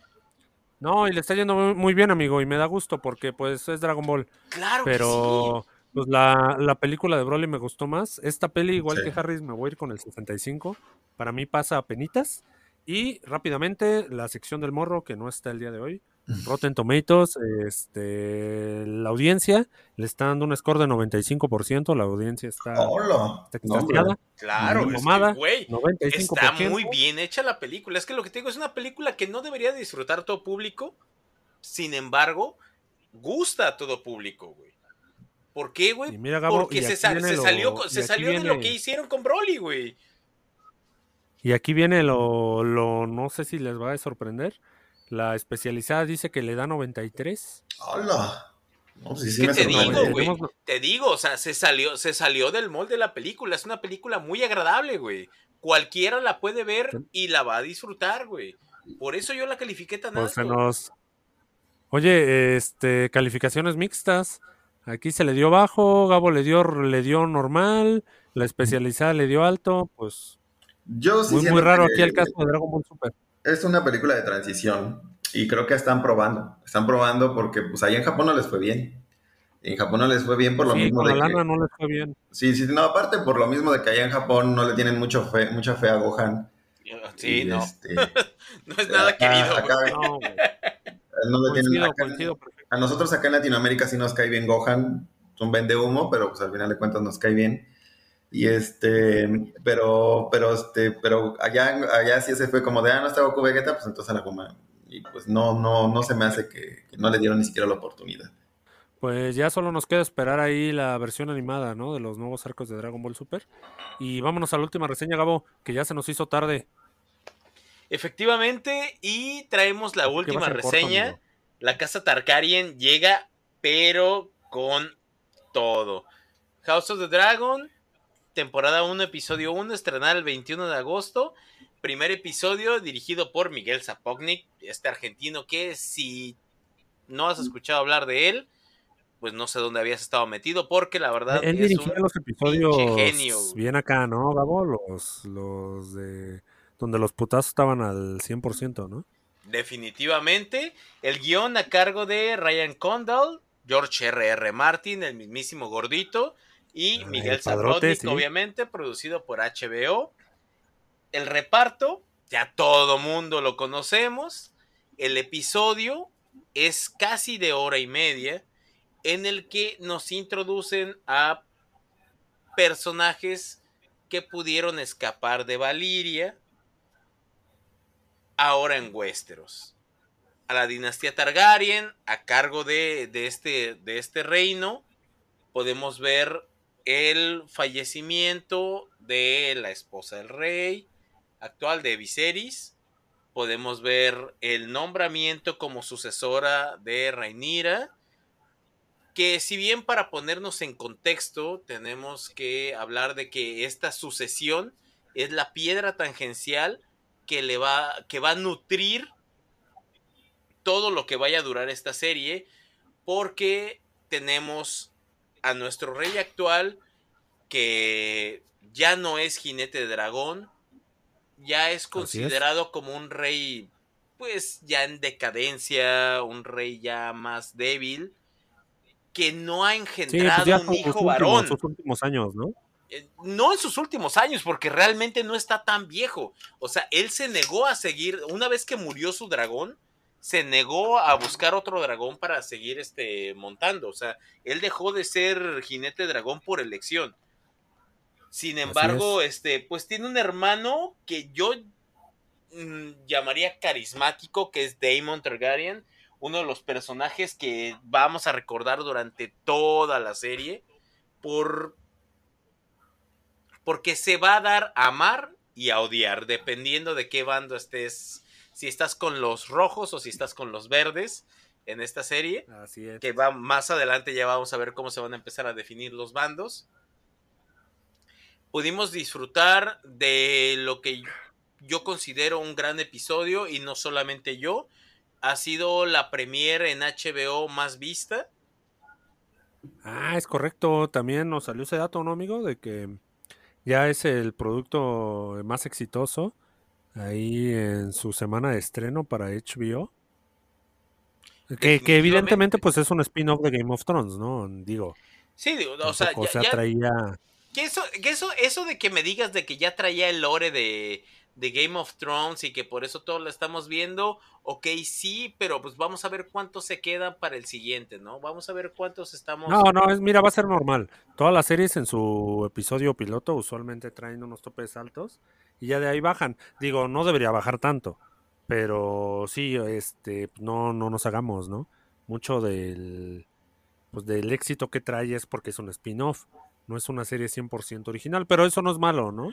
No, y le está yendo muy bien, amigo, y me da gusto porque pues es Dragon Ball. Claro Pero que sí. pues la, la, película de Broly me gustó más. Esta peli, igual que Harris, me voy a ir con el 65. Para mí pasa a penitas. Y rápidamente, la sección del morro, que no está el día de hoy. Rotten Tomatoes, este, la audiencia le está dando un score de 95%, la audiencia está, Hola. está claro, güey, está muy bien hecha la película. Es que lo que te digo es una película que no debería disfrutar todo público, sin embargo, gusta a todo público, güey. ¿Por qué, güey? Porque se, salió, se salió de lo que hicieron con Broly, güey. Y aquí viene lo, lo, no sé si les va a sorprender, la especializada dice que le da 93. ¡Hola! Pues ¿Qué te digo, güey? Te digo, o sea, se salió, se salió del molde de la película. Es una película muy agradable, güey. Cualquiera la puede ver y la va a disfrutar, güey. Por eso yo la califiqué tan pues alto. Oye, este, calificaciones mixtas. Aquí se le dio bajo, Gabo le dio, le dio normal, la especializada le dio alto, pues. Yo muy, muy raro aquí el caso de Dragon Ball Super es una película de transición y creo que están probando. Están probando porque pues ahí en Japón no les fue bien. En Japón no les fue bien por lo mismo de la no les fue bien. Sí, sí, no, aparte por lo mismo de que allá en Japón no le tienen mucho fe, mucha fe a Gohan. Sí, no. Este, no es nada querido. no, le tienen, a nosotros acá en Latinoamérica sí nos cae bien Gohan, un vende humo, pero pues al final de cuentas nos cae bien. Y este, pero, pero, este, pero allá, allá sí se fue como de, ah, no está Goku Vegeta, pues entonces a la goma. Y pues no, no, no se me hace que, no le dieron ni siquiera la oportunidad. Pues ya solo nos queda esperar ahí la versión animada, ¿no? De los nuevos arcos de Dragon Ball Super. Y vámonos a la última reseña, Gabo, que ya se nos hizo tarde. Efectivamente, y traemos la ¿Por qué última corto, reseña. la casa Targaryen llega, pero con todo. House of the Dragon, temporada 1, episodio 1, estrenada el 21 de agosto. Primer episodio dirigido por Miguel Zapotnik, este argentino que si no has escuchado hablar de él, pues no sé dónde habías estado metido, porque la verdad Él es dirigía un los episodios genio. bien acá, ¿no, Gabo? Los, los de... Donde los putazos estaban al 100%, ¿no? Definitivamente. El guion a cargo de Ryan Condal, George R.R. Martin, el mismísimo gordito, y Miguel sí. obviamente, producido por HBO. El reparto, ya todo mundo lo conocemos. El episodio es casi de hora y media, en el que nos introducen a personajes que pudieron escapar de Valiria ahora en Westeros. A la dinastía Targaryen, a cargo de, de este, de este reino, podemos ver el fallecimiento de la esposa del rey actual de Viserys. Podemos ver el nombramiento como sucesora de Rhaenyra. Que si bien para ponernos en contexto tenemos que hablar de que esta sucesión es la piedra tangencial que le va que va a nutrir todo lo que vaya a durar esta serie porque tenemos a nuestro rey actual que ya no es jinete de dragón, ya es considerado como un rey pues ya en decadencia, un rey ya más débil que no ha Sí, pues engendrado un hijo últimos, varón. sus últimos años, ¿no? Eh, no en sus últimos años, porque realmente no está tan viejo. O sea, él se negó a seguir, una vez que murió su dragón, se negó a buscar otro dragón para seguir este, montando. O sea, él dejó de ser jinete dragón por elección. Sin embargo, este, pues tiene un hermano que yo mm, llamaría carismático, que es Daemon Targaryen, uno de los personajes que vamos a recordar durante toda la serie, por porque se va a dar a amar y a odiar, dependiendo de qué bando estés, si estás con los rojos o si estás con los verdes en esta serie, Así es. que va más adelante ya vamos a ver cómo se van a empezar a definir los bandos. Pudimos disfrutar de lo que yo considero un gran episodio y no solamente yo, ha sido la premiere en HBO más vista. Ah, es correcto. También nos salió ese dato, ¿no, amigo? De que ya es el producto más exitoso ahí en su semana de estreno para HBO. Que, que evidentemente pues es un spin-off de Game of Thrones, ¿no? Digo, Sí, digo, o sea, ya- ya- traía... Que eso, que eso, eso de que me digas de que ya traía el lore de, de Game of Thrones y que por eso todo lo estamos viendo, ok, sí, pero pues vamos a ver cuántos se quedan para el siguiente, ¿no? Vamos a ver cuántos estamos. No, no, es, mira, va a ser normal. Todas las series en su episodio piloto usualmente traen unos topes altos y ya de ahí bajan. Digo, no debería bajar tanto, pero sí, este, no, no nos hagamos, ¿no? Mucho del, pues del éxito que trae es porque es un spin-off, no es una serie 100% original, pero eso no es malo, ¿no?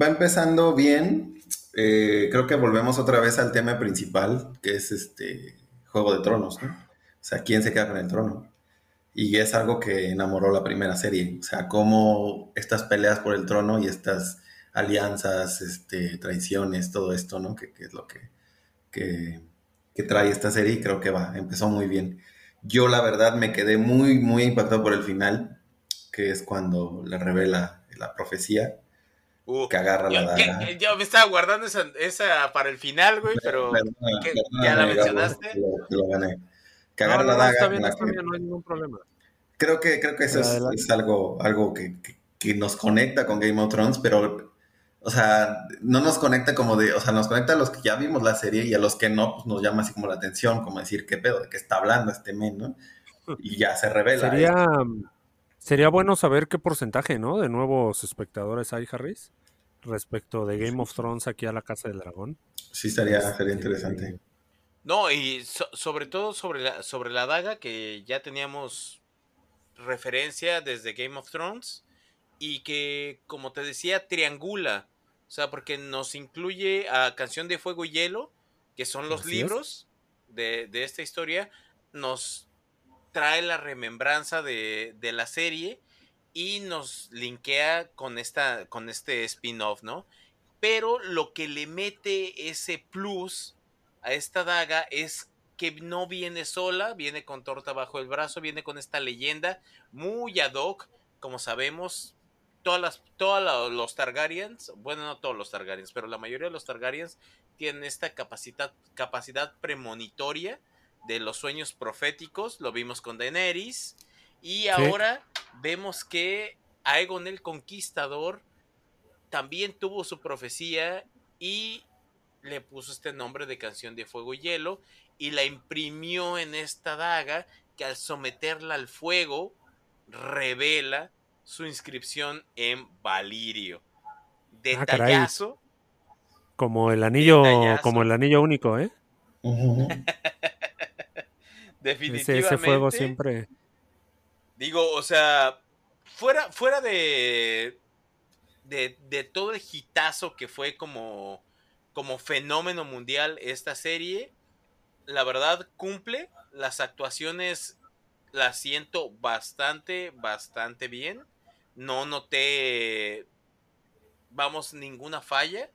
Va empezando bien. eh, creo que volvemos otra vez al tema principal, que es este Juego de Tronos, ¿no? O sea, ¿quién se queda con el trono? Y es algo que enamoró la primera serie. O sea, cómo estas peleas por el trono y estas alianzas, este, traiciones, todo esto, ¿no? Que, es lo que, que, que trae esta serie y creo que va, empezó muy bien. Yo la verdad me quedé muy, muy impactado por el final, que es cuando le revela la profecía Uh, que agarra la daga. que- yo me estaba guardando esa, esa para el final, güey, pero perdóname, ¿Ya la mencionaste? te lo, gané. Que agarra no, la daga. está bien, la está que- bien, no hay ningún problema. Creo que, creo que eso es, algo, algo que, que- que nos conecta con Game of Thrones, pero, o sea, no nos conecta como de, o sea, nos conecta a los que ya vimos la serie y a los que no, pues nos llama así como la atención, como decir, ¿qué pedo? ¿De qué está hablando este men, no? Y ya se revela. Sería, sería bueno saber qué porcentaje, ¿no? De nuevos espectadores hay, Harris, respecto de Game of Thrones aquí a la Casa del Dragón. Sí, estaría, sería Este, interesante. No, y sobre todo sobre la, sobre la daga, que ya teníamos referencia desde Game of Thrones, y que, como te decía, triangula. O sea, porque nos incluye a Canción de Fuego y Hielo, que son los libros de, de, esta historia, nos trae la remembranza de, de, la serie y nos linkea con, esta, con este spin-off, ¿no? Pero lo que le mete ese plus a esta daga es que no viene sola, viene con torta bajo el brazo, viene con esta leyenda muy ad hoc, como sabemos, todas las, todos los Targaryens, bueno, no todos los Targaryens, pero la mayoría de los Targaryens tienen esta capacidad, capacidad premonitoria de los sueños proféticos, lo vimos con Daenerys, y ahora vemos que Aegon el Conquistador también tuvo su profecía y le puso este nombre de canción de fuego y hielo y la imprimió en esta daga que al someterla al fuego revela su inscripción en Valirio. Ah, Detallazo. como el anillo, como el anillo único, ¿eh? Definitivamente. Ese, fuego siempre. Digo, o sea, fuera, fuera de, de, de todo el hitazo que fue como, como fenómeno mundial esta serie, la verdad cumple. Las actuaciones las siento bastante, bastante bien no noté, vamos, ninguna falla.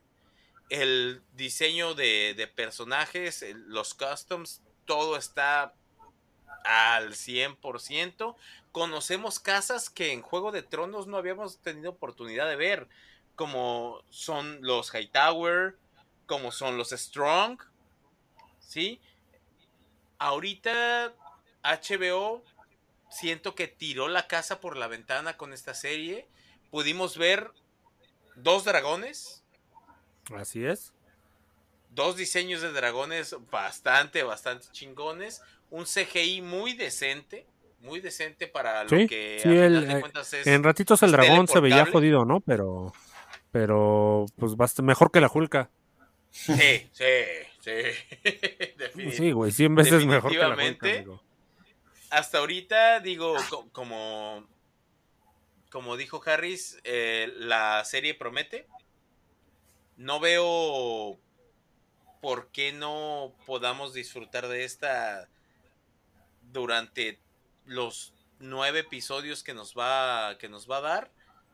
El diseño de, personajes, los customs, todo está al 100%. Conocemos casas que en Juego de Tronos no habíamos tenido oportunidad de ver, como son los Hightower, como son los Strong, ¿sí? Ahorita HBO siento que tiró la casa por la ventana con esta serie. Pudimos ver dos dragones. Así es. Dos diseños de dragones bastante, bastante chingones. Un CGI muy decente. Muy decente para lo que sí, eh, En ratitos el dragón se veía jodido, ¿no? Pero. Pero. Pues bastante mejor que la Julka. Sí, sí, sí. sí, güey, 100 veces mejor que la Julka, hasta ahorita, digo, como, como dijo Harris, eh, la serie promete. No veo por qué no podamos disfrutar de esta durante los nueve episodios que nos va, que nos va a dar.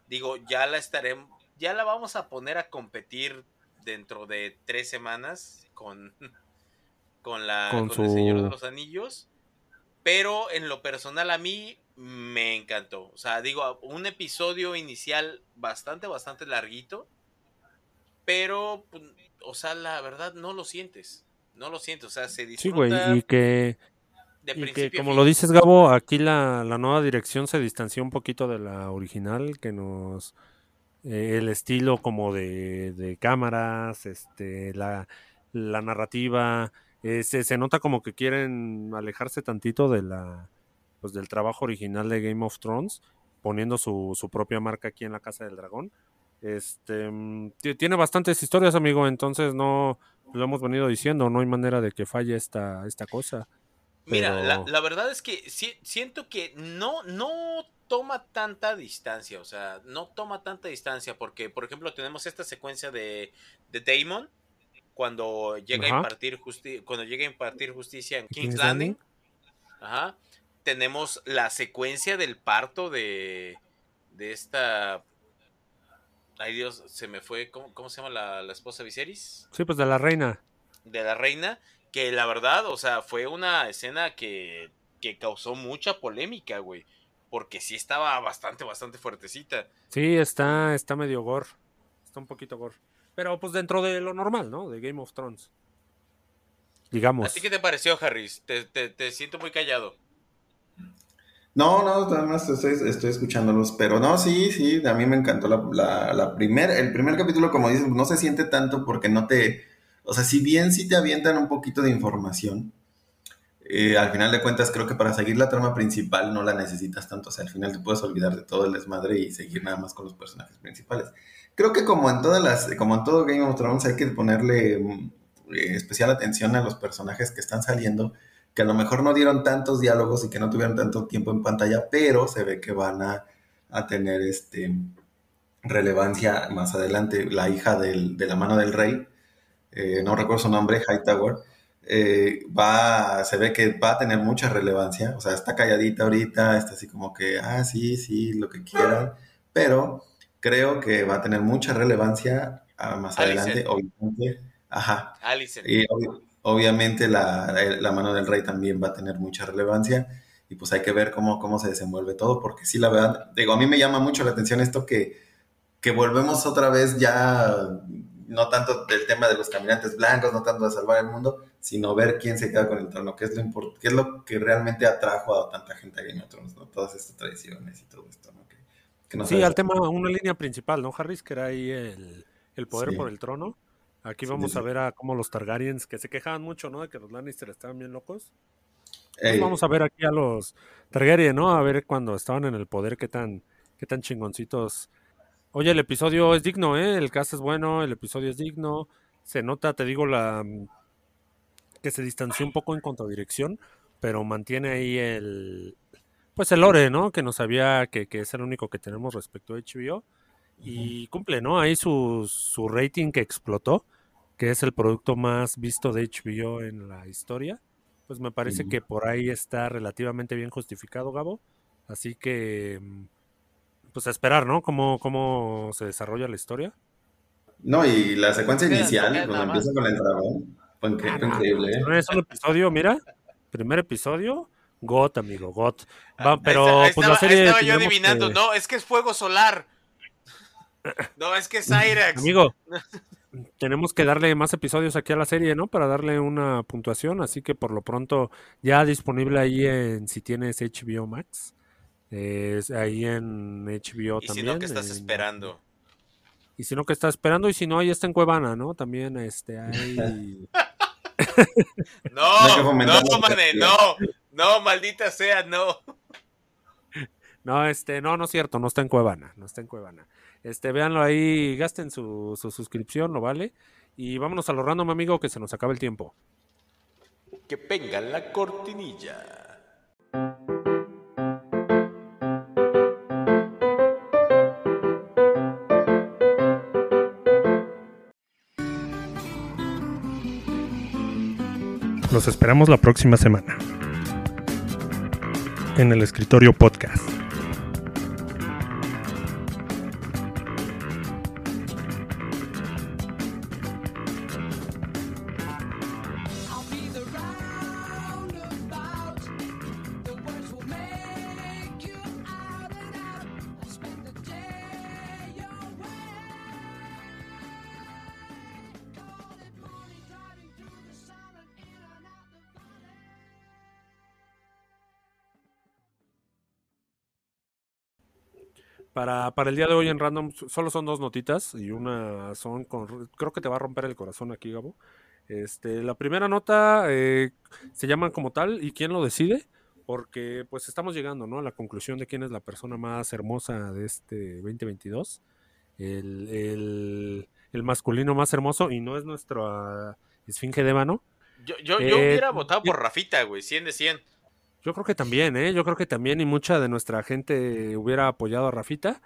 Digo, ya la estaremos, ya la vamos a poner a competir dentro de tres semanas con, con la con, el Señor de los Anillos. Pero en lo personal a mí me encantó. O sea, digo, un episodio inicial bastante, bastante larguito. Pero, pues, o sea, la verdad no lo sientes. No lo sientes. O sea, se disfruta. Sí, güey, y que... y que, como lo dices, Gabo, aquí la, nueva dirección se distanció un poquito de la original, que nos... Eh, el estilo como de, de cámaras, este, la, la narrativa, eh, se, nota como que quieren alejarse tantito de la pues del trabajo original de Game of Thrones, poniendo su, su propia marca aquí en la Casa del Dragón. Este mm, tiene bastantes historias, amigo, entonces no lo hemos venido diciendo, no hay manera de que falle esta, esta cosa. Mira, la, verdad es que siento que no, no toma tanta distancia, o sea, no toma tanta distancia, porque, por ejemplo, tenemos esta secuencia de, de Damon, cuando llega a impartir cuando llega a impartir justicia en King's, Landing. Ajá. Tenemos la secuencia del parto de, de esta Ay Dios, se me fue. ¿Cómo, se llama la, la, esposa Viserys? Sí, pues de la reina. De la reina. Que la verdad, o sea, fue una escena que, que causó mucha polémica, güey. Porque sí estaba bastante, bastante fuertecita. Sí, está, está medio gore. Está un poquito gore. Pero pues dentro de lo normal, ¿no? De Game of Thrones. Digamos. ¿A ti qué te pareció, Harris? Te, siento muy callado. No, no, además estoy, estoy, escuchándolos, pero no, sí, sí, a mí me encantó la, la, primer, el primer capítulo, como dices, no se siente tanto porque no te, o sea, si bien sí te avientan un poquito de información, eh, al final de cuentas creo que para seguir la trama principal no la necesitas tanto, o sea, al final te puedes olvidar de todo el desmadre y seguir nada más con los personajes principales creo que como en todas las, como en todo Game of Thrones hay que ponerle eh, especial atención a los personajes que están saliendo, que a lo mejor no dieron tantos diálogos y que no tuvieron tanto tiempo en pantalla, pero se ve que van a, tener este relevancia más adelante. La hija de la mano del rey, eh, no recuerdo su nombre, Hightower, eh, va, se ve que va a tener mucha relevancia, o sea, está calladita ahorita, está así como que, ah, sí, sí, lo que quieran, pero creo que va a tener mucha relevancia ah, más adelante, obviamente. Ajá. Y obviamente la, la, mano del rey también va a tener mucha relevancia y pues hay que ver cómo, cómo se desenvuelve todo, porque sí, la verdad, digo, a mí me llama mucho la atención esto que, que volvemos otra vez ya, no tanto del tema de los caminantes blancos, no tanto de salvar el mundo, sino ver quién se queda con el trono, qué es lo, qué es lo que realmente atrajo a tanta gente a Game of Thrones, ¿no? Todas estas tradiciones y todo esto, ¿no? sí, al tema, una línea principal, ¿no, Harris? Que era ahí el, el poder por el trono. Aquí vamos a ver a cómo los Targaryens, que se quejaban mucho, ¿no? De que los Lannister estaban bien locos. Pues vamos a ver aquí a los Targaryen, ¿no? A ver cuando estaban en el poder, qué tan, qué tan chingoncitos. Oye, el episodio es digno, ¿eh? El cast es bueno, el episodio es digno. Se nota, te digo, la que se distanció un poco en cuanto a dirección, pero mantiene ahí el, pues el lore, ¿no? Que no sabía que, que es el único que tenemos respecto a HBO. Y cumple, ¿no? Ahí su, su rating que explotó, que es el producto más visto de HBO en la historia. Pues me parece que por ahí está relativamente bien justificado, Gabo. Así que, mm, pues a esperar, ¿no? Cómo, cómo se desarrolla la historia. No, y la secuencia inicial, cuando empieza con el dragón, fue, ah, increíble. ¿eh? Es un episodio, mira, primer episodio, GOT, amigo, GOT. Ah, pero pues la serie. Estaba yo adivinando, no, es que es fuego solar. No, es que es Cyrax. Amigo, tenemos que darle más episodios aquí a la serie, ¿no? Para darle una puntuación. Así que por lo pronto, ya disponible ahí en si tienes HBO Max. Ahí en HBO también. Y si no, ¿qué estás esperando? Y si no, ¿qué estás esperando? Y si no, ahí está en Cuevana, ¿no? También este, hay. no, no, no, no, maldita sea, no. No, este, no, no es cierto, no está en Cuevana, no está en Cuevana. Este, véanlo ahí, gasten su, su suscripción, ¿no vale? Y vámonos a lo random, amigo, que se nos acaba el tiempo. Que venga la cortinilla. Los esperamos la próxima semana en el escritorio podcast. Para, el día de hoy en Random solo son dos notitas y una son con, creo que te va a romper el corazón aquí, Gabo. Este, la primera nota eh, se llama como tal y quién lo decide, porque pues estamos llegando ¿no? a la conclusión de quién es la persona más hermosa de este 2022, el, el, el masculino más hermoso y no es nuestro esfinge de mano. Yo, yo, yo eh, hubiera votado por Rafita, güey, 100 de 100. Yo creo que también, ¿eh? Yo creo que también y mucha de nuestra gente hubiera apoyado a Rafita.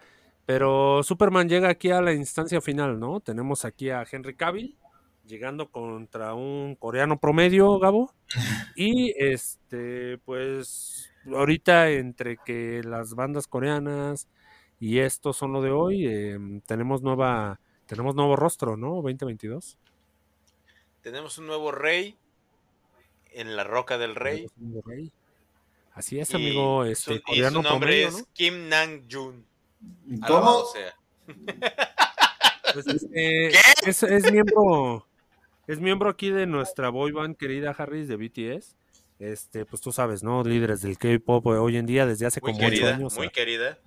Pero Superman llega aquí a la instancia final, ¿no? Tenemos aquí a Henry Cavill llegando contra un coreano promedio, Gabo. Y este, pues, ahorita entre que las bandas coreanas y estos son lo de hoy, em, tenemos nueva, tenemos nuevo rostro, ¿no? 2022. Tenemos un nuevo rey en la roca del rey. Así es, amigo. Este, coreano y su nombre es Kim Nang Jun. ¿Cómo? Pues, este, es, es, miembro, es miembro aquí de nuestra boy band querida Harris de BTS. Este, pues tú sabes, ¿no? Líderes del K-pop hoy en día desde hace como ocho años. Muy querida.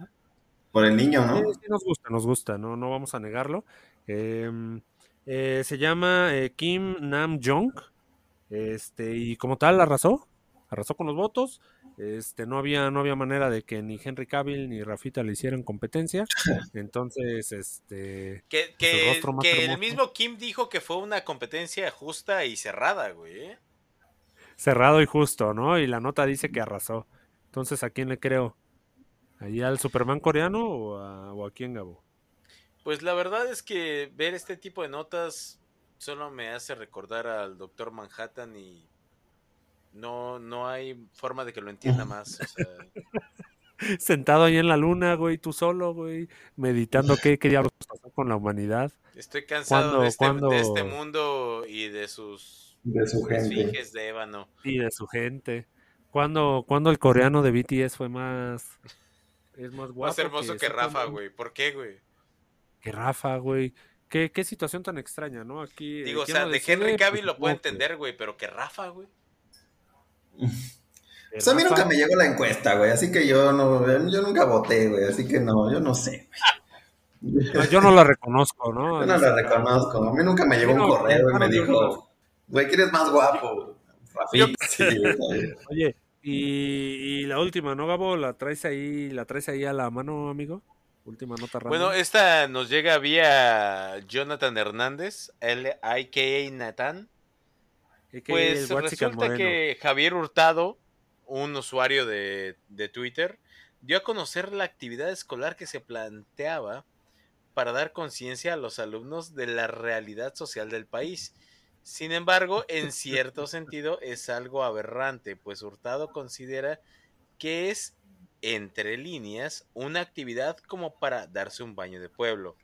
Por el niño, ¿no? Sí, nos gusta, nos gusta, no, no vamos a negarlo. Em, eh, se llama eh, Kim Nam Jong. Este, y como tal, arrasó. Arrasó con los votos. Este, no había, no había manera de que ni Henry Cavill ni Rafita le hicieran competencia. Entonces, este. Que, pues, el que, rostro más que el mismo Kim dijo que fue una competencia justa y cerrada, güey. ¿eh? cerrado y justo, ¿no? Y la nota dice que arrasó. Entonces, ¿a quién le creo? ¿Ahí al Superman coreano o a, o a quién, Gabo? Pues la verdad es que ver este tipo de notas solo me hace recordar al Doctor Manhattan y no, no hay forma de que lo entienda más. O sea, Sentado ahí en la luna, güey, tú solo, güey, meditando qué, qué diablos pasó con la humanidad. estoy cansado ¿Cuándo- de, este, cuándo- de este mundo y de sus De su gente. esfinges de ébano. Y de su gente. ¿Cuándo, cuándo el coreano de BTS fue más... Es más guapo? Más hermoso que Rafa, güey. ¿Por qué, güey? Que Rafa, güey. ¿Qué, qué situación tan extraña, ¿no? Aquí... Digo, o ¿quién sea, de? Henry Cavill Pues, lo puedo que entender, güey, pero que Rafa, güey. Pues a mí nunca me llegó la encuesta, güey, así que yo no, yo nunca voté, güey, así que no, yo no sé. No, yo no la reconozco, ¿no? Yo no la reconozco, a mí nunca me llegó un No, correo y me dijo, güey, ¿quién es más guapo? Yo- Rafi, sí. Oye, y, y la última, ¿no, Gabo? ¿La traes ahí, la traes ahí a la mano, amigo? Última nota random. Bueno, esta nos llega vía Jonathan Hernández, L.I.K.A. Nathan. Pues resulta que Javier Hurtado, un usuario de, de Twitter, dio a conocer la actividad escolar que se planteaba para dar conciencia a los alumnos de la realidad social del país. Sin embargo, en cierto sentido es algo aberrante, pues Hurtado considera que es, entre líneas, una actividad como para darse un baño de pueblo.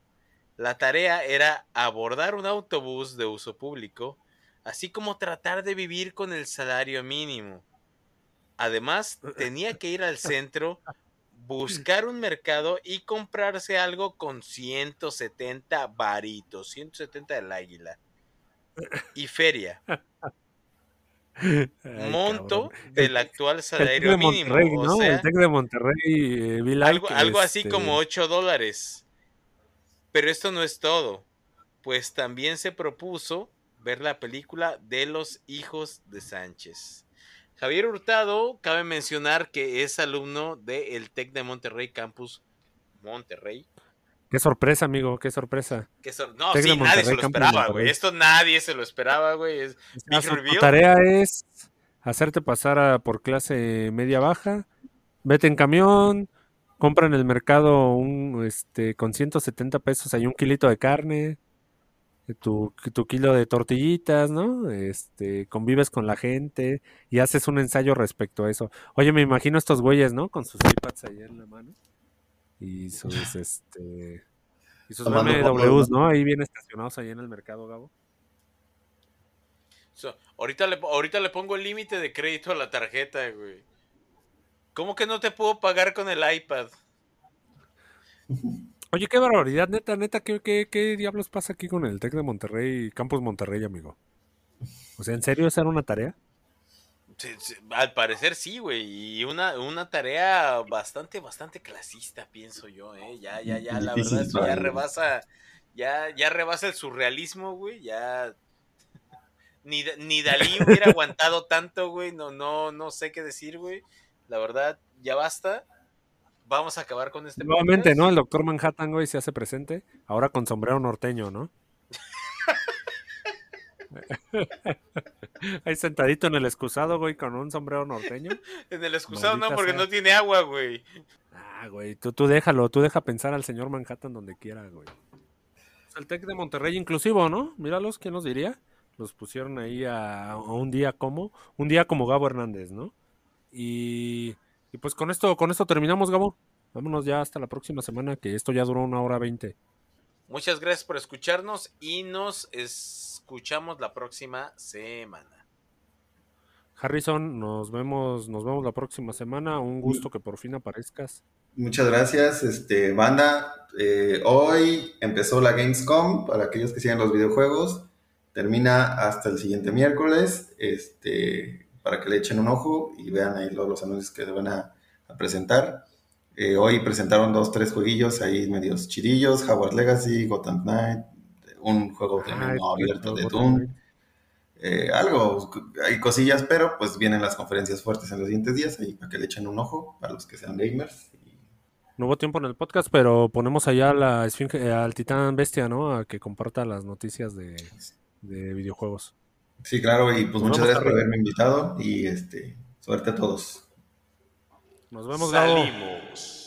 La tarea era abordar un autobús de uso público, así como tratar de vivir con el salario mínimo. Además, tenía que ir al centro, buscar un mercado y comprarse algo con 170 varitos, 170 del águila. Y feria, Ay, monto cabrón. del actual El Tec salario de mínimo. Monterrey, o ¿no? sea, el Tec de Monterrey, eh, algo así este, como 8 dólares. Pero esto no es todo, pues también se propuso ver la película de los hijos de Sánchez. Javier Hurtado, cabe mencionar que es alumno del TEC de Monterrey Campus Monterrey. Qué sorpresa, amigo, qué sorpresa. No, Tec de sí, nadie se lo esperaba, güey. Esto nadie se lo esperaba, güey. Es su- tarea es hacerte pasar a- por clase media baja, vete en camión, compra en el mercado un este con 170 pesos hay un kilito de carne, tu, tu kilo de tortillitas, ¿no? Este, convives con la gente y haces un ensayo respecto a eso. Oye, me imagino estos güeyes, ¿no? Con sus iPads ahí en la mano y sus este y sus BMWs, ¿no? Ahí bien estacionados ahí en el mercado, Gabo. So, ahorita, le, ahorita le pongo el límite de crédito a la tarjeta, güey. ¿Cómo que no te puedo pagar con el iPad? Oye, qué barbaridad, neta, neta, ¿qué, qué, qué diablos pasa aquí con el TEC de Monterrey, Campus Monterrey, amigo? O sea, ¿en serio esa era una tarea? Sí, sí, al parecer sí, güey. Y una, una tarea bastante, bastante clasista, pienso yo, ¿eh? Ya, ya, ya, la verdad, eso ya rebasa, ya, ya rebasa el surrealismo, güey. Ya. Ni, ni Dalí hubiera aguantado tanto, güey. No, no, no sé qué decir, güey. La verdad, ya basta. Vamos a acabar con este Nuevamente, podcast. ¿no? El doctor Manhattan, güey, se hace presente, ahora con sombrero norteño, ¿no? Ahí sentadito en el excusado, güey, con un sombrero norteño. En el excusado no, porque sea. no tiene agua, güey. Ah, güey, tú, tú déjalo, tú deja pensar al señor Manhattan donde quiera, güey. El TEC de Monterrey inclusivo, ¿no? Míralos, ¿quién nos diría? Los pusieron ahí a, a un día como, un día como Gabo Hernández, ¿no? Y, y pues con esto, con esto terminamos, Gabo. Vámonos ya hasta la próxima semana, que esto ya duró una hora veinte. Muchas gracias por escucharnos y nos escuchamos la próxima semana. Harrison, nos vemos, nos vemos la próxima semana. Un gusto que por fin aparezcas. Muchas gracias, este, banda. Eh, hoy empezó la Gamescom para aquellos que siguen los videojuegos. Termina hasta el siguiente miércoles, este, para que le echen un ojo y vean ahí los, los anuncios que se van a, a presentar. Eh, hoy presentaron dos, tres jueguillos ahí medios chidillos, Howard Legacy, Gotham Knight, un juego de mundo abierto de Doom. Eh, algo, hay cosillas, pero pues vienen las conferencias fuertes en los siguientes días, ahí para que le echen un ojo, para los que sean gamers. No hubo tiempo en el podcast, pero ponemos allá la eh, al titán bestia, ¿no? A que comparta las noticias de, de videojuegos. Sí, claro, y pues muchas gracias por haberme invitado y este suerte a todos. Nos vemos, Gabo. Salimos.